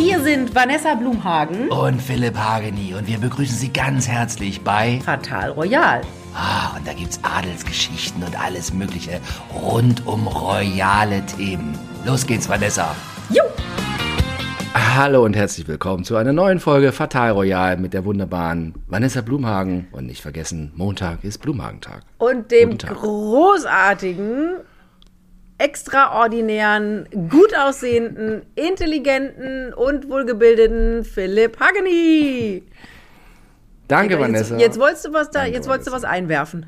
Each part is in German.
Hier sind Vanessa Blumhagen und Philipp Hageni und wir begrüßen Sie ganz herzlich bei Fatal Royal. Ah, und da gibt's Adelsgeschichten und alles Mögliche rund um royale Themen. Los geht's, Vanessa. Jo! Hallo und herzlich willkommen zu einer neuen Folge Fatal Royal mit der wunderbaren Vanessa Blumhagen. Und nicht vergessen, Montag ist Blumhagentag. Und dem großartigen, extraordinären, gut aussehenden, intelligenten und wohlgebildeten Philipp Hageni. Danke, jetzt, Vanessa. Jetzt wolltest du was da, Danke, jetzt wolltest du was einwerfen.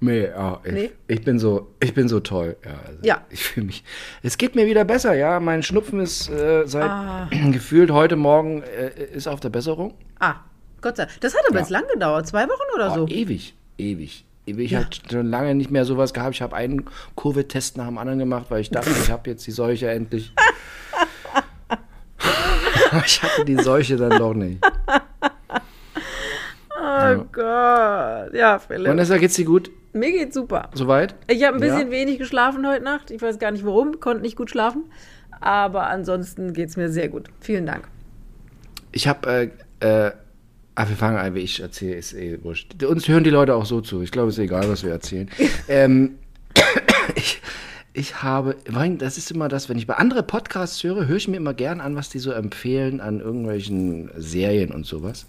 Nee, oh, ich, Nee? ich bin so, ich bin so toll. Ja, also Ja. Ich fühle mich. Es geht mir wieder besser, ja. Mein Schnupfen ist äh, seit Ah. gefühlt heute Morgen äh, ist auf der Besserung. Ah, Gott sei Dank. Das hat aber Ja. jetzt lang gedauert. Zwei Wochen oder Oh, so. ewig, ewig. Ich Ja. habe schon lange nicht mehr sowas gehabt. Ich habe einen Covid-Test nach dem anderen gemacht, weil ich dachte, ich habe jetzt die Seuche endlich. Aber ich hatte die Seuche dann doch nicht. Oh Gott. Ja, Philipp. Vanessa, geht's dir gut? Mir geht's super. Soweit? Ich habe ein bisschen Ja. wenig geschlafen heute Nacht. Ich weiß gar nicht warum, konnte nicht gut schlafen. Aber ansonsten geht's mir sehr gut. Vielen Dank. Ich habe, äh, äh, ah, wir fangen an, wie ich erzähle, ist eh wurscht. Uns hören die Leute auch so zu. Ich glaube, es ist egal, was wir erzählen. ähm, ich, ich habe, das ist immer das, wenn ich bei anderen Podcasts höre, höre ich mir immer gern an, was die so empfehlen an irgendwelchen Serien und sowas.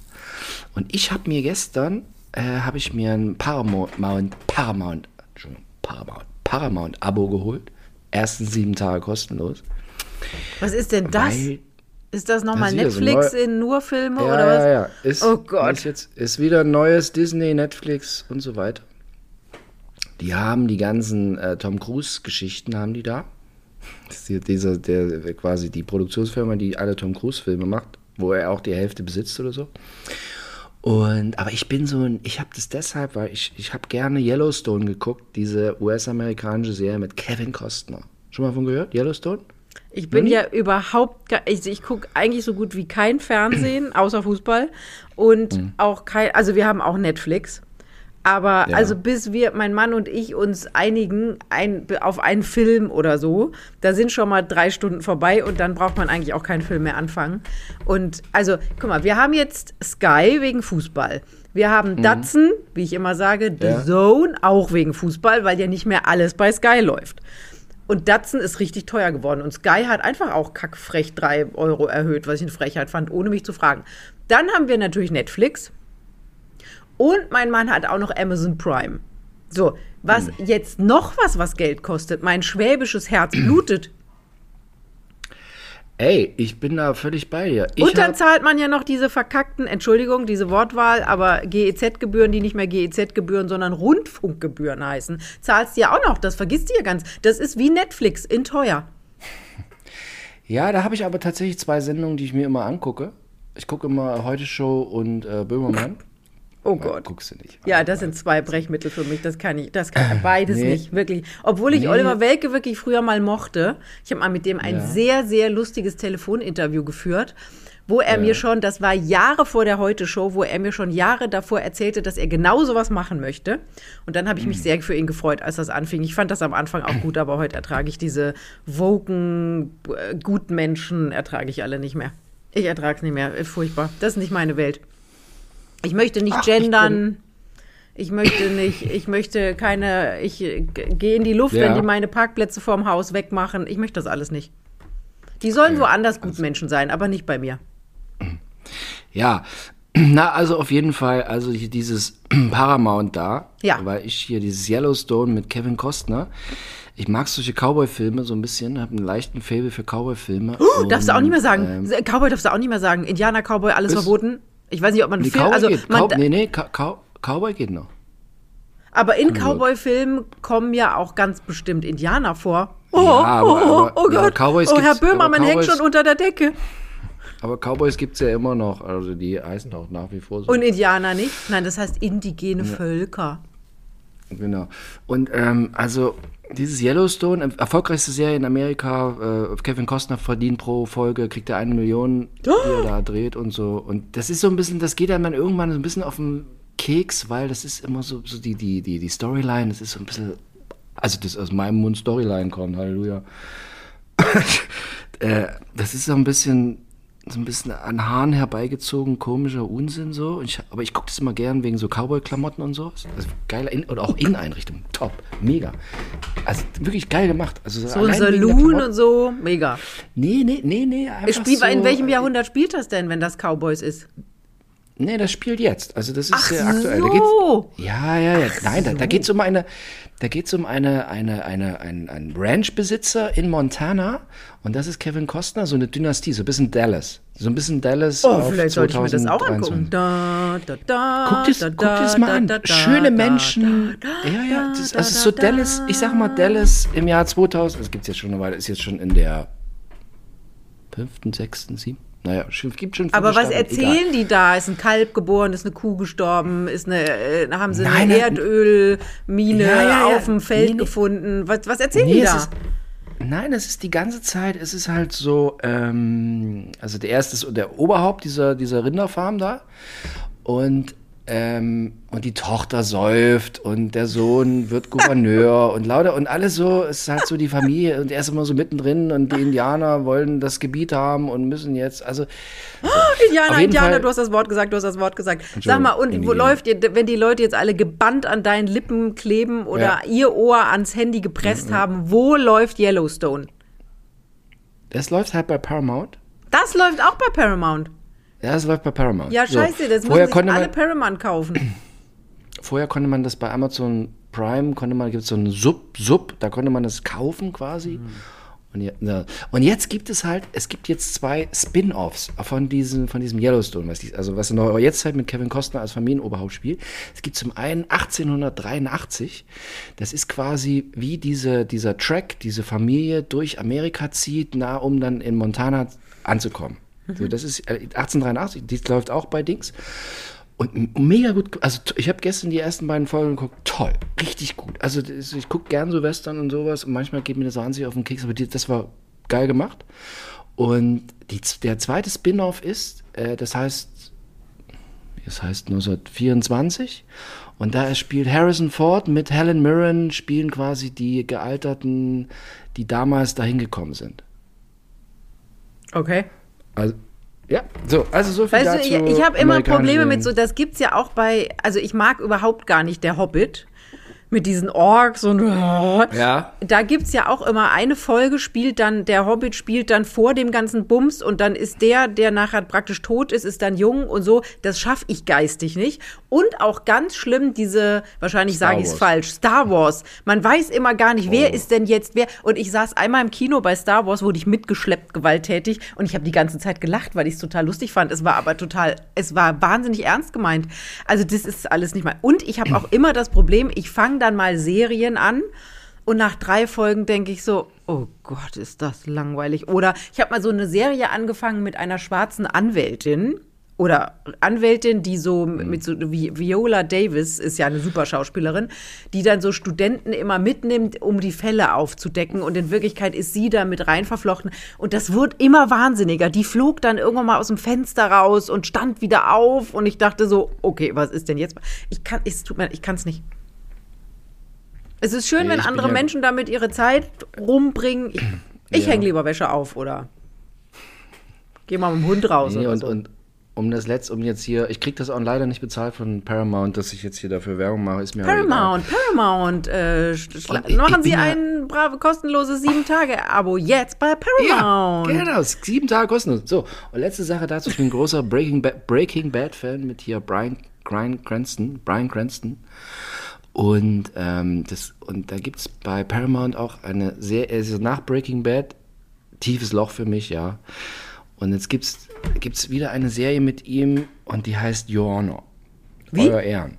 Und ich habe mir gestern, äh, habe ich mir ein Paramount, Paramount, Entschuldigung, Paramount, Paramount-Abo geholt. Ersten sieben Tage kostenlos. Was ist denn das? Weil ist das nochmal Das so Netflix neu- in nur Filme Ja, oder was? ja, ja. Ist, Oh Gott. Ist, jetzt, ist wieder ein neues Disney, Netflix und so weiter. Die haben die ganzen äh, Tom Cruise-Geschichten, haben die da. Das ist hier dieser, der quasi die Produktionsfirma, die alle Tom Cruise-Filme macht, wo er auch die Hälfte besitzt oder so. Und, aber ich bin so ein, ich habe das deshalb, weil ich, ich habe gerne Yellowstone geguckt, diese US-amerikanische Serie mit Kevin Costner. Schon mal von gehört? Yellowstone? Ich bin nie? ja überhaupt, gar- ich, ich gucke eigentlich so gut wie kein Fernsehen, außer Fußball. Und auch kein, also wir haben auch Netflix. Aber Mhm. Ja. also bis wir, mein Mann und ich, uns einigen ein, auf einen Film oder so, da sind schon mal drei Stunden vorbei und dann braucht man eigentlich auch keinen Film mehr anfangen. Und also, guck mal, wir haben jetzt Sky wegen Fußball. Wir haben Datsun, wie ich immer sage, The Mhm. Ja. Zone, auch wegen Fußball, weil ja nicht mehr alles bei Sky läuft. Und Datsun ist richtig teuer geworden. Und Sky hat einfach auch kackfrech 3 Euro erhöht, was ich eine Frechheit fand, ohne mich zu fragen. Dann haben wir natürlich Netflix. Und mein Mann hat auch noch Amazon Prime. So, was jetzt noch was, was Geld kostet? Mein schwäbisches Herz blutet. Ey, ich bin da völlig bei dir. Ich Und dann zahlt man ja noch diese verkackten, Entschuldigung, diese Wortwahl, aber GEZ-Gebühren, die nicht mehr GEZ-Gebühren, sondern Rundfunkgebühren heißen, zahlst du ja auch noch. Das vergisst du ja ganz. Das ist wie Netflix in teuer. Ja, da habe ich aber tatsächlich zwei Sendungen, die ich mir immer angucke. Ich gucke immer Heute Show und äh, Böhmermann. Oh Ja, Gott. Guckst du nicht. Ja, das sind zwei Brechmittel für mich. Das kann ich, das kann beides Nee. nicht, wirklich. Obwohl ich Nee. Oliver Welke wirklich früher mal mochte. Ich habe mal mit dem ein Ja. sehr, sehr lustiges Telefoninterview geführt, wo er Ja. mir schon, das war Jahre vor der Heute-Show, wo er mir schon Jahre davor erzählte, dass er genau sowas machen möchte. Und dann habe ich Mhm. mich sehr für ihn gefreut, als das anfing. Ich fand das am Anfang auch gut, aber heute ertrage ich diese woken, äh, guten Menschen, ertrage ich alle nicht mehr. Ich ertrage es nicht mehr. Ist Furchtbar. Das ist nicht meine Welt. Ich möchte nicht Ach, gendern. Ich möchte nicht, ich möchte keine, ich gehe in die Luft, Ja. wenn die meine Parkplätze vorm Haus wegmachen. Ich möchte das alles nicht. Die sollen Ja, woanders gut Menschen sein, aber nicht bei mir. Ja, na, also auf jeden Fall, also dieses Paramount da, Ja. weil ich hier dieses Yellowstone mit Kevin Costner, ich mag solche Cowboy-Filme so ein bisschen, habe einen leichten Faible für Cowboy-Filme. Oh, darfst du auch nicht mehr sagen. ähm, Cowboy darfst du auch nicht mehr sagen. Indianer, Cowboy, alles verboten. Ich weiß nicht, ob man nee, Film, Cowboy also geht. man, Cow nee, nee, Cow Cow Cowboy geht noch. aber in Ja. Cowboy-Filmen kommen ja auch ganz bestimmt Indianer vor. Oh, Ja, aber- oh, oh, aber- oh ja, Gott. Cowboys oh, Herr Böhmermann aber hängt schon unter der Decke. Aber Cowboys gibt es ja immer noch, also die heißen auch nach wie vor so. Und Indianer nicht? Nein, das heißt indigene Völker. Genau. Und ähm, also dieses Yellowstone, erfolgreichste Serie in Amerika, äh, Kevin Costner verdient pro Folge, kriegt er eine Million, die er da dreht und so. Und das ist so ein bisschen, das geht einem dann irgendwann so ein bisschen auf den Keks, weil das ist immer so, so die, die, die, die Storyline, das ist so ein bisschen, also das aus meinem Mund Storyline kommt, Halleluja. äh, das ist so ein bisschen, so ein bisschen an Haaren herbeigezogen, komischer Unsinn so. Ich, aber ich gucke das immer gern wegen so Cowboy-Klamotten und so. Also geile In oder auch Inneneinrichtung. Top. Mega. Also wirklich geil gemacht. Also so ein Saloon und so. Mega. Nee, nee, nee, nee. Spiel, so, in welchem Jahrhundert spielt das denn, wenn das Cowboys ist? Nee, das spielt jetzt. Also das ist Ach sehr aktuell. So. ja, ja, ja. Nein, so. da, da geht es um eine, da geht es um eine, eine, eine, ein, ein Ranchbesitzer in Montana und das ist Kevin Costner, so eine Dynastie, so ein bisschen Dallas. So ein bisschen Dallas. Oh, vielleicht sollte ich mir das auch angucken. Da, da, da, guck dir da, guck das mal an. Schöne Menschen. ja, ja. Das, also so Dallas, ich sag mal Dallas im Jahr 2000, das gibt es jetzt schon eine Weile, ist jetzt schon in der fünften, sechsten, siebten naja, gibt schon Aber was erzählen egal. die da? Ist ein Kalb geboren, ist eine Kuh gestorben, ist eine, äh, haben sie Nein, eine Erdölmine ja, ja, ja. auf dem Feld nee, gefunden? Was, was erzählen nee, die da? Ist, nein, es ist die ganze Zeit, es ist halt so, ähm, also der erste ist der Oberhaupt dieser, dieser Rinderfarm da. Und ähm, und die Tochter säuft und der Sohn wird Gouverneur und lauter und alles so, es ist halt so die Familie und er ist immer so mittendrin und die Indianer wollen das Gebiet haben und müssen jetzt, also. So. Indianer, Indianer, Fall, du hast das Wort gesagt, du hast das Wort gesagt. Sag mal, und wo läuft ihr, wenn die Leute jetzt alle gebannt an deinen Lippen kleben oder ja. ihr Ohr ans Handy gepresst mhm. haben, wo läuft Yellowstone? Das läuft halt bei Paramount. Das läuft auch bei Paramount. Ja, es läuft bei Paramount. Ja, scheiße, so. das müssen sich alle man, Paramount kaufen. Vorher konnte man das bei Amazon Prime, konnte man, gibt es so einen Sub, Sub, da konnte man das kaufen quasi. Mhm. Und, ja, und, jetzt gibt es halt, es gibt jetzt zwei Spin-offs von diesem, von diesem Yellowstone, was die, also was in der Jetztzeit mit Kevin Costner als Familienoberhaupt spielt. Es gibt zum einen 1883, das ist quasi wie diese, dieser Track, diese Familie durch Amerika zieht, nah um dann in Montana anzukommen. So, das ist 1883, äh, die läuft auch bei Dings. Und mega gut, also ich habe gestern die ersten beiden Folgen geguckt, toll, richtig gut. Also ich gucke gern so Western und sowas und manchmal geht mir das wahnsinnig auf den Keks, aber die, das war geil gemacht. Und die, der zweite Spin-off ist, äh, das heißt, das heißt 1924 und da spielt Harrison Ford mit Helen Mirren, spielen quasi die Gealterten, die damals dahin gekommen sind. Okay. Also, ja, so, also so viel weißt dazu. Du, ich, ich habe immer Probleme mit so, das gibt es ja auch bei, also ich mag überhaupt gar nicht der Hobbit mit diesen Orks und ja. da gibt's ja auch immer eine Folge, spielt dann, der Hobbit spielt dann vor dem ganzen Bums und dann ist der, der nachher praktisch tot ist, ist dann jung und so. Das schaffe ich geistig nicht. Und auch ganz schlimm, diese, wahrscheinlich sage ich es falsch, Star Wars. Man weiß immer gar nicht, wer oh. ist denn jetzt wer. Und ich saß einmal im Kino bei Star Wars, wurde ich mitgeschleppt, gewalttätig. Und ich habe die ganze Zeit gelacht, weil ich es total lustig fand. Es war aber total, es war wahnsinnig ernst gemeint. Also das ist alles nicht mal. Und ich habe auch immer das Problem, ich fange dann mal Serien an. Und nach drei Folgen denke ich so, oh Gott, ist das langweilig. Oder ich habe mal so eine Serie angefangen mit einer schwarzen Anwältin oder Anwältin, die so mhm. mit so wie Viola Davis ist ja eine super Schauspielerin, die dann so Studenten immer mitnimmt, um die Fälle aufzudecken und in Wirklichkeit ist sie da mit rein verflochten und das wird immer wahnsinniger. Die flog dann irgendwann mal aus dem Fenster raus und stand wieder auf und ich dachte so, okay, was ist denn jetzt? Ich kann es tut mir ich kann es nicht. Es ist schön, nee, wenn andere ja Menschen damit ihre Zeit rumbringen. Ich, ich ja. hänge lieber Wäsche auf oder geh mal mit dem Hund raus. Nee, und, so. und, um das letzte, um jetzt hier, ich krieg das auch leider nicht bezahlt von Paramount, dass ich jetzt hier dafür Werbung mache, ist mir Paramount, Paramount, äh, machen Sie ein brave kostenloses sieben Tage Abo jetzt bei Paramount. Ja, genau, sieben Tage kostenlos. So und letzte Sache dazu, ich bin ein großer Breaking Bad, Breaking Bad Fan mit hier Brian, Brian Cranston, Brian Cranston. Und ähm, das und da gibt's bei Paramount auch eine sehr, also nach Breaking Bad tiefes Loch für mich, ja. Und jetzt gibt's gibt's wieder eine Serie mit ihm und die heißt Your Honor. Wie? Euer Ehren.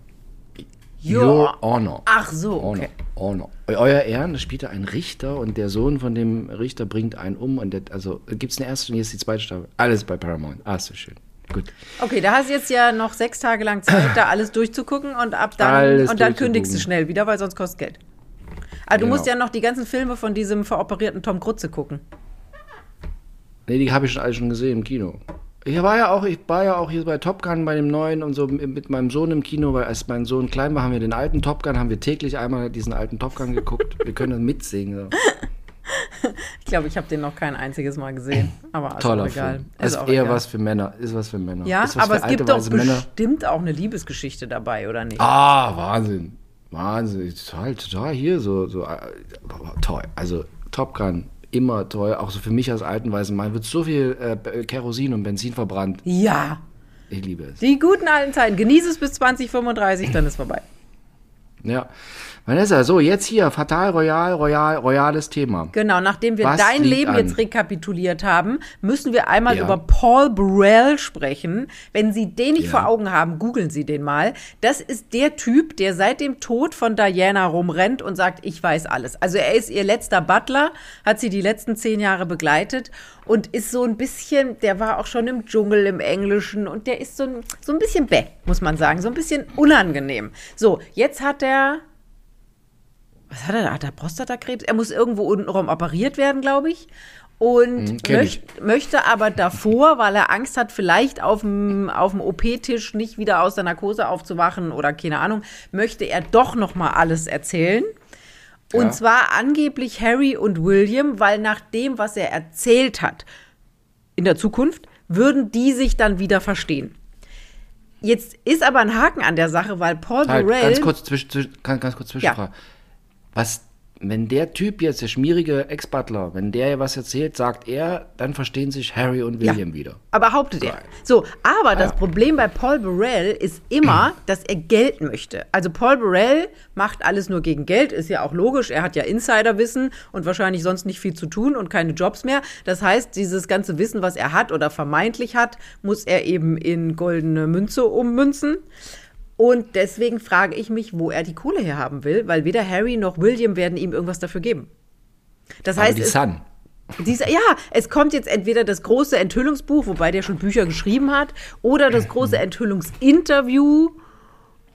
Your, Your Honor. Ach so, okay. Honor. Honor. Euer Ehren, da spielt er einen Richter und der Sohn von dem Richter bringt einen um und der, also gibt's eine erste und jetzt die zweite Staffel. Alles bei Paramount. Ah, so schön. Gut. Okay, da hast du jetzt ja noch sechs Tage lang Zeit, da alles durchzugucken und ab dann alles und dann kündigst du schnell wieder, weil sonst kostet Geld. Aber genau. du musst ja noch die ganzen Filme von diesem veroperierten Tom Krutze gucken. Nee, die habe ich schon alle schon gesehen im Kino. Ich war ja auch, ich war ja auch hier bei Top Gun bei dem neuen und so mit meinem Sohn im Kino, weil als mein Sohn klein war, haben wir den alten Top Gun, haben wir täglich einmal diesen alten Top Gun geguckt. wir können das mitsingen. So. Ich glaube, ich habe den noch kein einziges Mal gesehen. Aber ist Toller auch egal. Film. Ist Ist auch eher egal. was für Männer. Ist was für Männer. Ja, aber es gibt doch Männer. bestimmt auch eine Liebesgeschichte dabei, oder nicht? Ah, Wahnsinn. Wahnsinn. Total, total hier so, so äh, toll. Also Top Gun, immer toll. Auch so für mich als alten weißen Mann wird so viel äh, Kerosin und Benzin verbrannt. Ja, Ich liebe es. die guten alten Zeiten. Genieße es bis 2035, dann ist vorbei. Ja. Vanessa, so, jetzt hier, Fatal Royal, Royal, royales Thema. Genau, nachdem wir Was dein Leben an? jetzt rekapituliert haben, müssen wir einmal Ja. über Paul Burrell sprechen. Wenn Sie den nicht Ja. vor Augen haben, googeln Sie den mal. Das ist der Typ, der seit dem Tod von Diana rumrennt und sagt, ich weiß alles. Also er ist ihr letzter Butler, hat sie die letzten zehn Jahre begleitet und ist so ein bisschen, der war auch schon im Dschungel im Englischen und der ist so ein, so ein bisschen bäh, muss man sagen, so ein bisschen unangenehm. So, jetzt hat er was hat er da? Hat er Prostatakrebs? Er muss irgendwo untenrum operiert werden, glaube ich. Und Hm, möcht, möchte aber davor, weil er Angst hat, vielleicht auf dem, auf dem OP-Tisch nicht wieder aus der Narkose aufzuwachen oder keine Ahnung, möchte er doch noch mal alles erzählen. Und Ja. zwar angeblich Harry und William, weil nach dem, was er erzählt hat in der Zukunft, würden die sich dann wieder verstehen. Jetzt ist aber ein Haken an der Sache, weil Paul Halt, Burrell ganz kurz, zwischen, zwischen, ganz, ganz kurz Zwischenfrage. Was, wenn der Typ jetzt, der schmierige Ex-Butler, wenn der was erzählt, sagt er, dann verstehen sich Harry und William wieder. Aber behauptet er. So, aber das Ja. Problem bei Paul Burrell ist immer, dass er Geld möchte. Also Paul Burrell macht alles nur gegen Geld, ist ja auch logisch. Er hat ja Insiderwissen und wahrscheinlich sonst nicht viel zu tun und keine Jobs mehr. Das heißt, dieses ganze Wissen, was er hat oder vermeintlich hat, muss er eben in goldene Münze ummünzen. Und deswegen frage ich mich, wo er die Kohle herhaben will, weil weder Harry noch William werden ihm irgendwas dafür geben. Das Aber heißt, die es, Sun. dieser, ja, es kommt jetzt entweder das große Enthüllungsbuch, wobei der schon Bücher geschrieben hat, oder das große Enthüllungsinterview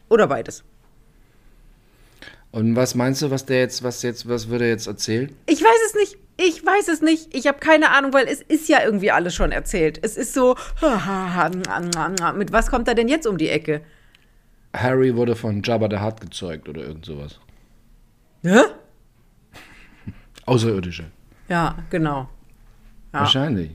oder beides. Und was meinst du, was der jetzt, was jetzt, was würde er jetzt erzählen? Ich weiß es nicht. Ich weiß es nicht. Ich habe keine Ahnung, weil es ist ja irgendwie alles schon erzählt. Es ist so, mit was kommt er denn jetzt um die Ecke? Harry wurde von Jabba the Hutt gezeugt oder irgend sowas. Hä? Außerirdische. Ja, genau. Ja. Wahrscheinlich.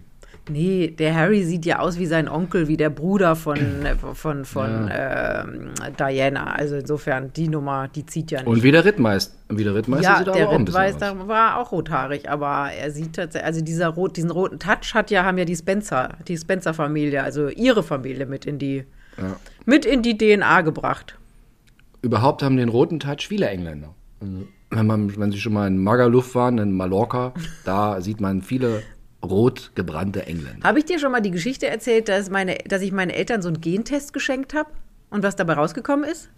Nee, der Harry sieht ja aus wie sein Onkel, wie der Bruder von, äh, von, von ähm, Diana. Also insofern, die Nummer, die zieht ja nicht. Und wie der Rittmeister. Wie der Rittmeister Ja, sieht er der aber auch. Rittmeister war auch rothaarig, aber er sieht tatsächlich, also dieser rot, diesen roten Touch hat ja, haben ja die Spencer, die Spencer-Familie, also ihre Familie mit in die, Ja. mit in die DNA gebracht. Überhaupt haben den roten Touch viele Engländer. Also, wenn, man, wenn sie schon mal in Magaluf waren, in Mallorca, da sieht man viele rot gebrannte Engländer. Habe ich dir schon mal die Geschichte erzählt, dass, meine, dass ich meinen Eltern so einen Gentest geschenkt habe und was dabei rausgekommen ist?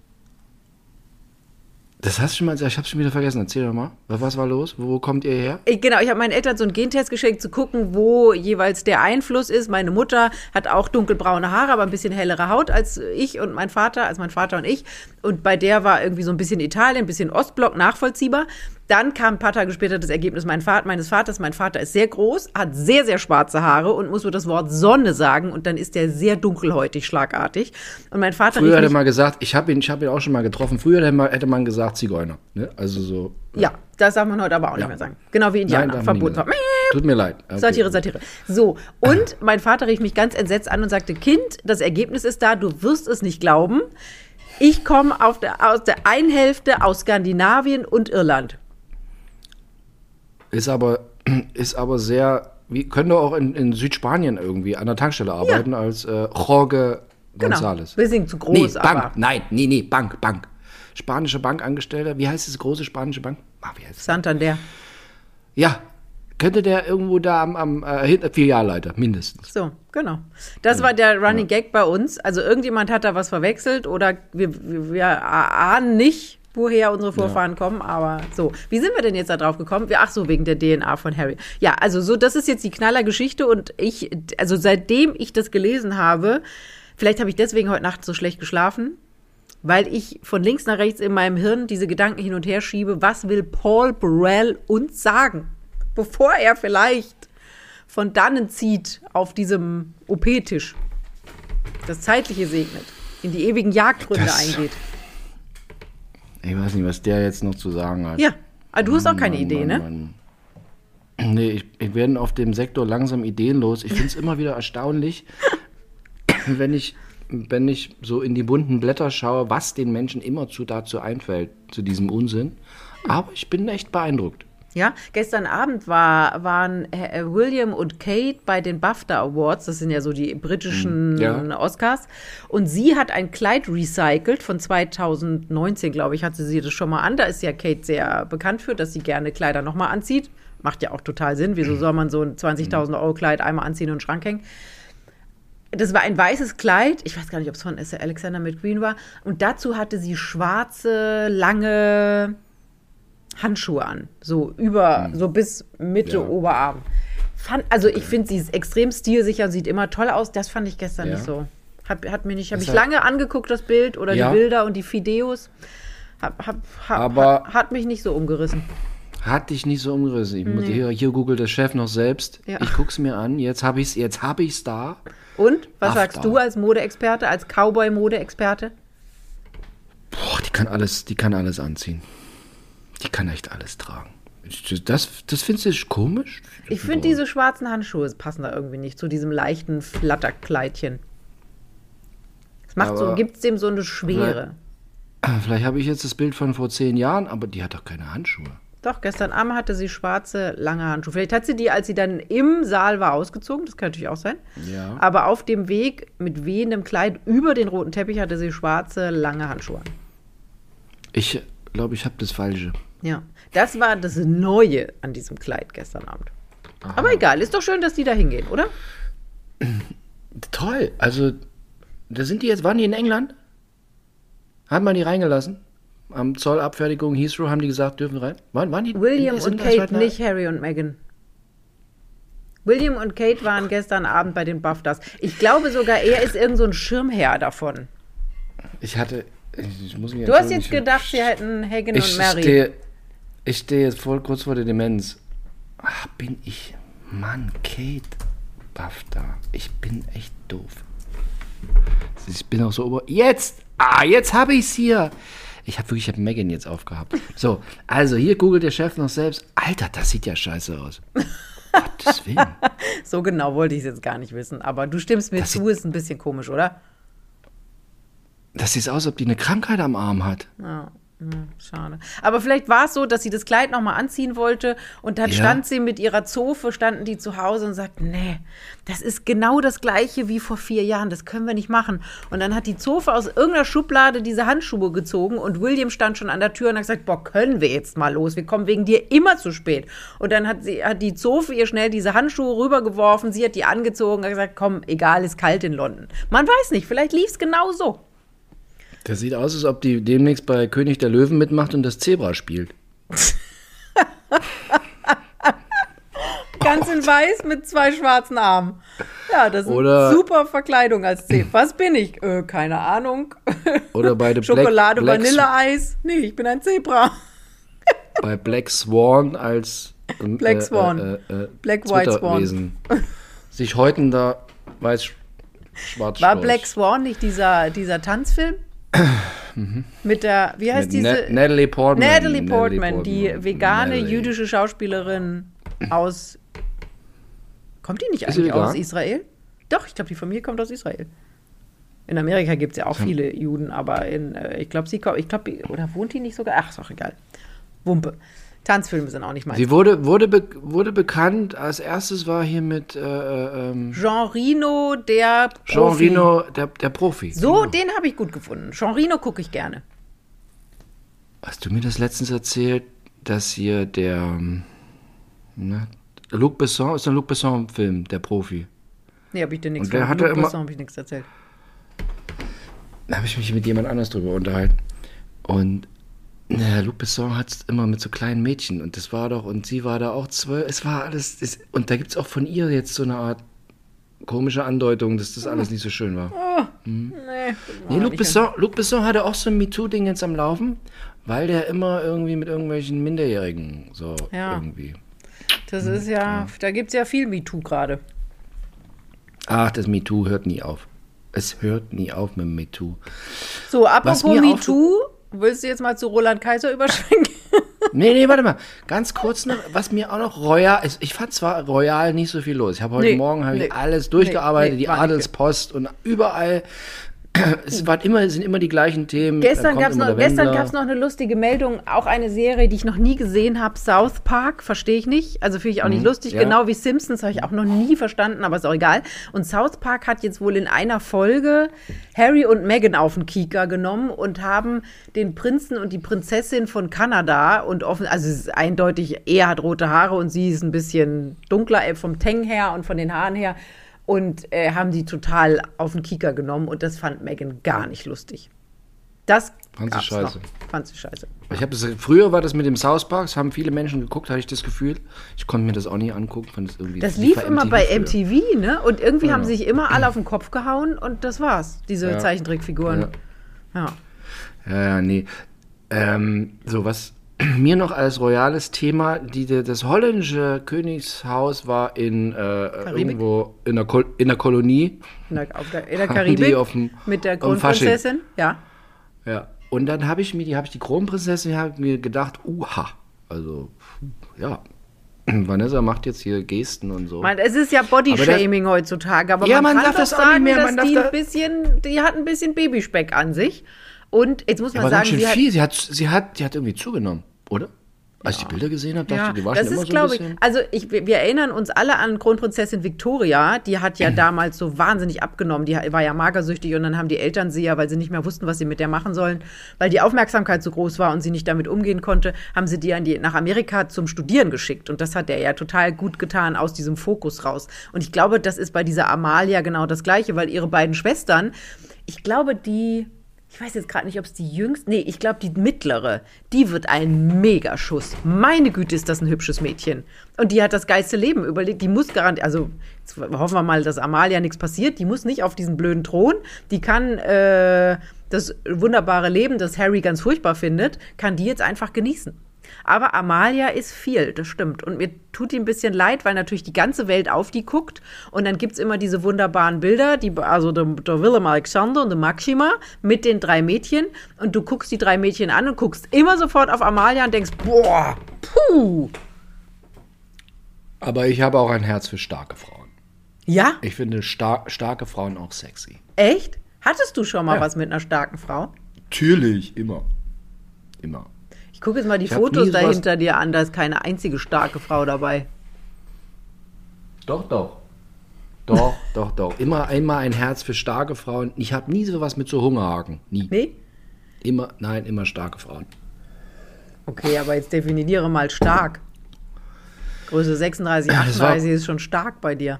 Das hast du schon mal, ich hab's schon wieder vergessen. Erzähl doch mal. Was war los? Wo kommt ihr her? Genau, ich habe meinen Eltern so einen Gentest geschenkt, zu gucken, wo jeweils der Einfluss ist. Meine Mutter hat auch dunkelbraune Haare, aber ein bisschen hellere Haut als ich und mein Vater, als mein Vater und ich. Und bei der war irgendwie so ein bisschen Italien, ein bisschen Ostblock nachvollziehbar. Dann kam ein paar Tage später das Ergebnis mein Vater, meines Vaters. Mein Vater ist sehr groß, hat sehr, sehr schwarze Haare und muss nur das Wort Sonne sagen. Und dann ist der sehr dunkelhäutig, schlagartig. Und mein Vater Früher hätte man gesagt, ich habe ihn, ich hab ihn auch schon mal getroffen. Früher hätte man, gesagt Zigeuner. Ne? Also so. Ja, das darf man heute aber auch nicht Ja. mehr sagen. Genau wie Indianer, nicht verboten. Tut mir leid. Okay. Satire, Satire. So, und mein Vater rief mich ganz entsetzt an und sagte, Kind, das Ergebnis ist da, du wirst es nicht glauben. Ich komme aus der einen Hälfte aus Skandinavien und Irland. Ist aber, ist aber sehr, wie könnte auch in, in Südspanien irgendwie an der Tankstelle arbeiten als äh, Jorge Genau. González. Bisschen zu groß, nee, Bank, aber nein, nee, nee, Bank, Bank. Spanische Bankangestellter, wie heißt diese große spanische Bank? Ah, wie heißt? Santander. Ja, könnte der irgendwo da am, am äh, Filialleiter, mindestens. So, genau. Das war der Running Gag bei uns. Also irgendjemand hat da was verwechselt oder wir, wir, wir ahnen nicht, woher unsere Vorfahren kommen, aber so. Wie sind wir denn jetzt da drauf gekommen? Wir, ach so, wegen der DNA von Harry. Ja, also so, das ist jetzt die Knallergeschichte und ich, also seitdem ich das gelesen habe, vielleicht habe ich deswegen heute Nacht so schlecht geschlafen, weil ich von links nach rechts in meinem Hirn diese Gedanken hin und her schiebe, was will Paul Burrell uns sagen, bevor er vielleicht von dannen zieht auf diesem OP-Tisch, das Zeitliche segnet, in die ewigen Jagdgründe Das- eingeht. Ich weiß nicht, was der jetzt noch zu sagen hat. Ja, aber du hast auch keine Mann, Idee, Mann, ne? Mann. Nee, ich, ich werde auf dem Sektor langsam ideenlos. Ich finde es immer wieder erstaunlich, wenn ich, wenn ich so in die bunten Blätter schaue, was den Menschen immer zu dazu einfällt, zu diesem Unsinn. Aber ich bin echt beeindruckt. Ja, gestern Abend war, waren äh, William und Kate bei den BAFTA Awards, das sind ja so die britischen Ja. Oscars, und sie hat ein Kleid recycelt von 2019, glaube ich, hatte sie das schon mal an. Da ist ja Kate sehr bekannt für, dass sie gerne Kleider nochmal anzieht. Macht ja auch total Sinn. Wieso soll man so ein 20.000 Euro Kleid einmal anziehen und in den Schrank hängen? Das war ein weißes Kleid. Ich weiß gar nicht, ob es von Alexander McQueen war. Und dazu hatte sie schwarze, lange Handschuhe an. So über, so bis Mitte. Ja. Oberarm. Fand, also ich finde, sie ist extrem stilsicher, sieht immer toll aus. Das fand ich gestern Ja. nicht so. Hat, hat mir nicht, habe ich lange angeguckt, das Bild oder Ja. die Bilder und die Videos. Hab, hab, hab, Aber- hat, mich nicht so umgerissen. Hat dich nicht so umgerissen. Ich muss, hier, hier googelt der Chef noch selbst. Ja. Ich guck's mir an. Jetzt habe ich's, jetzt habe ich's da. Und was Ach, sagst du als Modeexperte, als Cowboy-Modeexperte? Boah, die kann alles, die kann alles anziehen. Die kann echt alles tragen. Das, das findest du komisch? Ich finde diese schwarzen Handschuhe passen da irgendwie nicht zu diesem leichten Flatterkleidchen. Es macht so, Aber gibt es dem so eine Schwere. Vielleicht habe ich jetzt das Bild von vor zehn Jahren, aber die hat doch keine Handschuhe. Doch, gestern Abend hatte sie schwarze, lange Handschuhe. Vielleicht hat sie die, als sie dann im Saal war, ausgezogen. Das kann natürlich auch sein. Ja. Aber auf dem Weg mit wehendem Kleid über den roten Teppich hatte sie schwarze, lange Handschuhe an. Ich glaube, ich habe das Falsche. Ja, das war das Neue an diesem Kleid gestern Abend. Aber egal, ist doch schön, dass die da hingehen, oder? Toll. Also, da sind die jetzt, waren die in England? Hat man die reingelassen? Am Zollabfertigung Heathrow haben die gesagt, dürfen rein? Waren, waren die William sind und Kate, nicht Harry und Meghan. William und Kate waren gestern Abend bei den BAFTAs. Ich glaube sogar, er ist irgend so ein Schirmherr davon. Ich hatte. Ich, muss mich Du hast jetzt gedacht, sie hätten Hagen Ich und Mary. stehe, ich stehe jetzt voll kurz vor der Demenz. Ach, bin ich. Mann, Kate BAFTA. Ich bin echt doof. Ich bin auch so ober. Jetzt! Ah, jetzt habe ich's hier! Ich habe wirklich, ich habe Megan jetzt aufgehabt. So, also hier googelt der Chef noch selbst. Alter, das sieht ja scheiße aus. Gottes Willen. So genau wollte ich es jetzt gar nicht wissen. Aber du stimmst mir Das zu, ist ein bisschen komisch, oder? Das sieht aus, als ob die eine Krankheit am Arm hat. Ja, schade. Aber vielleicht war es so, dass sie das Kleid nochmal anziehen wollte und dann Ja. stand sie mit ihrer Zofe, standen die zu Hause und sagt, nee, das ist genau das gleiche wie vor vier Jahren, das können wir nicht machen. Und dann hat die Zofe aus irgendeiner Schublade diese Handschuhe gezogen und William stand schon an der Tür und hat gesagt, boah, können wir jetzt mal los, wir kommen wegen dir immer zu spät. Und dann hat, sie, hat die Zofe ihr schnell diese Handschuhe rübergeworfen, sie hat die angezogen und hat gesagt, komm, egal, ist kalt in London. Man weiß nicht, vielleicht lief es genau so. Das sieht aus, als ob die demnächst bei König der Löwen mitmacht und das Zebra spielt. Ganz in weiß mit zwei schwarzen Armen. Ja, das ist Oder- eine super Verkleidung als Zebra. Was bin ich? Äh, keine Ahnung. Oder bei The Schokolade, Black, Vanilleeis. Nee, ich bin ein Zebra. bei Black Swan als ähm, Black Swan. Äh, äh, äh, Black White Swan. Zwitterwesen. Sich häutender weiß-schwarz War Black Swan nicht dieser, dieser Tanzfilm? Mit der, wie heißt Mit diese? Na Natalie Portman. Natalie Portman, die Portman. vegane Natalie. jüdische Schauspielerin aus. Kommt die nicht Ist eigentlich aus? Israel? Doch, ich glaube, die Familie kommt aus Israel. In Amerika gibt es ja auch viele Juden, aber in, äh, ich glaube, sie kommt, ich glaube, oder wohnt die nicht sogar? Ach, ist auch egal. Wumpe. Tanzfilme sind auch nicht meins. Sie wurde, wurde, be wurde bekannt, als erstes war hier mit äh, äh, ähm, Jean Reno, der Jean Profi. Reno, der, der Profi. So, Genau. den habe ich gut gefunden. Jean Reno gucke ich gerne. Hast du mir das letztens erzählt, dass hier der ähm, na, Luc Besson, ist ein Luc Besson-Film, der Profi. Nee, habe ich dir nichts hatte Luc immer- Besson habe ich nichts erzählt. Da habe ich mich mit jemand anders drüber unterhalten. Und na, Luc Besson hat es immer mit so kleinen Mädchen. Und das war doch, und sie war da auch zwölf. Es war alles. Es, und da gibt es auch von ihr jetzt so eine Art komische Andeutung, dass das alles nicht so schön war. Nee, Nee, Luc Besson, Luc Besson hatte auch so ein MeToo-Ding jetzt am Laufen, weil der immer irgendwie mit irgendwelchen Minderjährigen so Ja. irgendwie. Das ist ja, da gibt es ja viel MeToo gerade. Ach, das MeToo hört nie auf. Es hört nie auf mit dem MeToo. So, apropos MeToo, willst du jetzt mal zu Roland Kaiser überschwenken? Nee, nee, warte mal. Ganz kurz noch, was mir auch noch Royal, ich, ich fand zwar Royal nicht so viel los. Ich habe heute Nee, Morgen habe nee. ich alles durchgearbeitet, Nee, die Adelspost und überall. Es waren immer, sind immer die gleichen Themen. Gestern gab es noch, gestern gab's noch eine lustige Meldung, auch eine Serie, die ich noch nie gesehen habe, South Park, verstehe ich nicht. Also finde ich auch nicht lustig, Mhm. ja. genau wie Simpsons habe ich auch noch nie verstanden, aber ist auch egal. Und South Park hat jetzt wohl in einer Folge Harry und Meghan auf den Kieker genommen und haben den Prinzen und die Prinzessin von Kanada und offen, also es ist eindeutig, er hat rote Haare und sie ist ein bisschen dunkler äh, vom Teng her und von den Haaren her. Und äh, haben die total auf den Kieker genommen und das fand Megan gar nicht lustig. Das Fand sie scheiße. Noch. Fand sie scheiße. Ich habe das früher war das mit dem South Park, das haben viele Menschen geguckt, hatte ich das Gefühl. Ich konnte mir das auch nie angucken, fand das irgendwie. Das lief immer bei früher. MTV, ne? Und irgendwie Genau. haben sich immer alle auf den Kopf gehauen und das war's. Diese Ja. Zeichentrickfiguren. Ja. Ja, ja, nee. Ähm, so, was mir noch als royales Thema, die, das holländische Königshaus war in äh, irgendwo in der, Kol in der Kolonie. In der, der, in der Karibik dem- mit der. Kronprinzessin. Ja. Ja. Und dann habe ich mir, die habe ich die Kronprinzessin, habe mir gedacht, uha, also ja, Vanessa macht jetzt hier Gesten und so. Man, es ist ja Bodyshaming heutzutage, aber Ja, man, man kann darf doch das sagen, mehr, dass die ein bisschen, die hat ein bisschen Babyspeck an sich. Und jetzt muss man aber ganz sagen, sie hat, viel. Sie hat, sie hat, die hat irgendwie zugenommen, oder? Als ich die Bilder gesehen habe, dachte Ja, ich, die war das schon immer ist, so ein glaube ich, bisschen. also ich, wir erinnern uns alle an Kronprinzessin Victoria, die hat ja damals so wahnsinnig abgenommen, die war ja magersüchtig und dann haben die Eltern sie ja, weil sie nicht mehr wussten, was sie mit der machen sollen, weil die Aufmerksamkeit so groß war und sie nicht damit umgehen konnte, haben sie die, die nach Amerika zum Studieren geschickt und das hat er ja total gut getan aus diesem Fokus raus. Und ich glaube, das ist bei dieser Amalia genau das Gleiche, weil ihre beiden Schwestern, ich glaube, die ich weiß jetzt gerade nicht, ob es die jüngste, nee, ich glaube die mittlere, die wird ein Megaschuss. Meine Güte, ist das ein hübsches Mädchen. Und die hat das geilste Leben überlegt. Die muss garantiert, also hoffen wir mal, dass Amalia nichts passiert. Die muss nicht auf diesen blöden Thron. Die kann äh, das wunderbare Leben, das Harry ganz furchtbar findet, kann die jetzt einfach genießen. Aber Amalia ist viel, das stimmt. Und mir tut die ein bisschen leid, weil natürlich die ganze Welt auf die guckt. Und dann gibt es immer diese wunderbaren Bilder, die, also der, der Willem Alexander und der Maxima mit den drei Mädchen. Und du guckst die drei Mädchen an und guckst immer sofort auf Amalia und denkst, boah, puh. Aber ich habe auch ein Herz für starke Frauen. Ja, Ich finde star starke Frauen auch sexy. echt? Hattest du schon mal Ja. was mit einer starken Frau? Natürlich, immer. Immer. Ich gucke jetzt mal die Ich Fotos nie sowas- dahinter dir an, da ist keine einzige starke Frau dabei. Doch, doch. Doch, doch, doch. Immer einmal ein Herz für starke Frauen. Ich habe nie sowas mit so Hungerhaken. Nie. Nee? Immer, nein, immer starke Frauen. Okay, aber jetzt definiere mal stark. Größe 36, Ja, das war- 38 ist schon stark bei dir.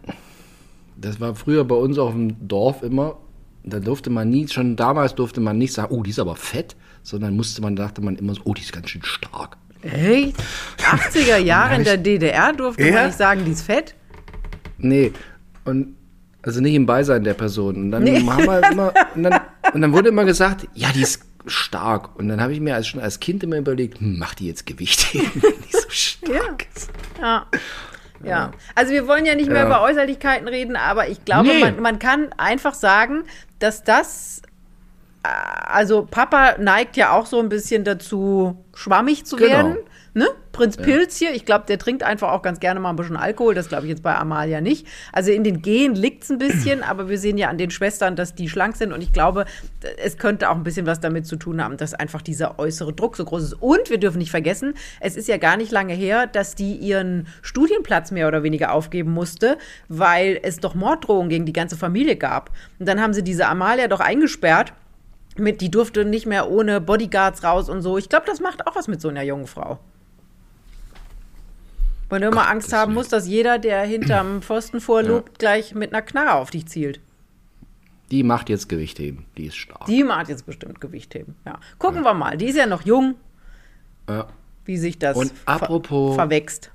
Das war früher bei uns auf dem Dorf immer. Da durfte man nie, schon damals durfte man nicht sagen, oh, die ist aber fett, sondern musste man, dachte man immer so, oh, die ist ganz schön stark. Echt? 80er Jahre in der DDR durfte Ja? man nicht sagen, die ist fett? Nee, und also nicht im Beisein der Person. Und dann Nee. wir immer, und dann, und dann wurde immer gesagt, ja, die ist stark. Und dann habe ich mir als, schon als Kind immer überlegt, hm, macht die jetzt Gewicht, die so stark ist. Ja. Ja, also wir wollen ja nicht mehr Ja. über Äußerlichkeiten reden, aber ich glaube, Nee. man, man kann einfach sagen, dass das, also Papa neigt ja auch so ein bisschen dazu, schwammig zu Genau. werden. Ne? Prinz Pilz hier, ich glaube, der trinkt einfach auch ganz gerne mal ein bisschen Alkohol. Das glaube ich jetzt bei Amalia nicht. Also in den Genen liegt es ein bisschen, aber wir sehen ja an den Schwestern, dass die schlank sind. Und ich glaube, es könnte auch ein bisschen was damit zu tun haben, dass einfach dieser äußere Druck so groß ist. Und wir dürfen nicht vergessen, es ist ja gar nicht lange her, dass die ihren Studienplatz mehr oder weniger aufgeben musste, weil es doch Morddrohungen gegen die ganze Familie gab. Und dann haben sie diese Amalia doch eingesperrt. Mit, die durfte nicht mehr ohne Bodyguards raus und so. Ich glaube, das macht auch was mit so einer jungen Frau. Wenn du immer Gott, Angst haben musst, dass jeder, der hinterm Pfosten vorlugt, gleich mit einer Knarre auf dich zielt. Die macht jetzt Gewicht heben, die ist stark. Die mag jetzt bestimmt Gewicht heben. Ja. Gucken wir mal. Die ist ja noch jung, Ja. wie sich das Und apropos- ver verwächst.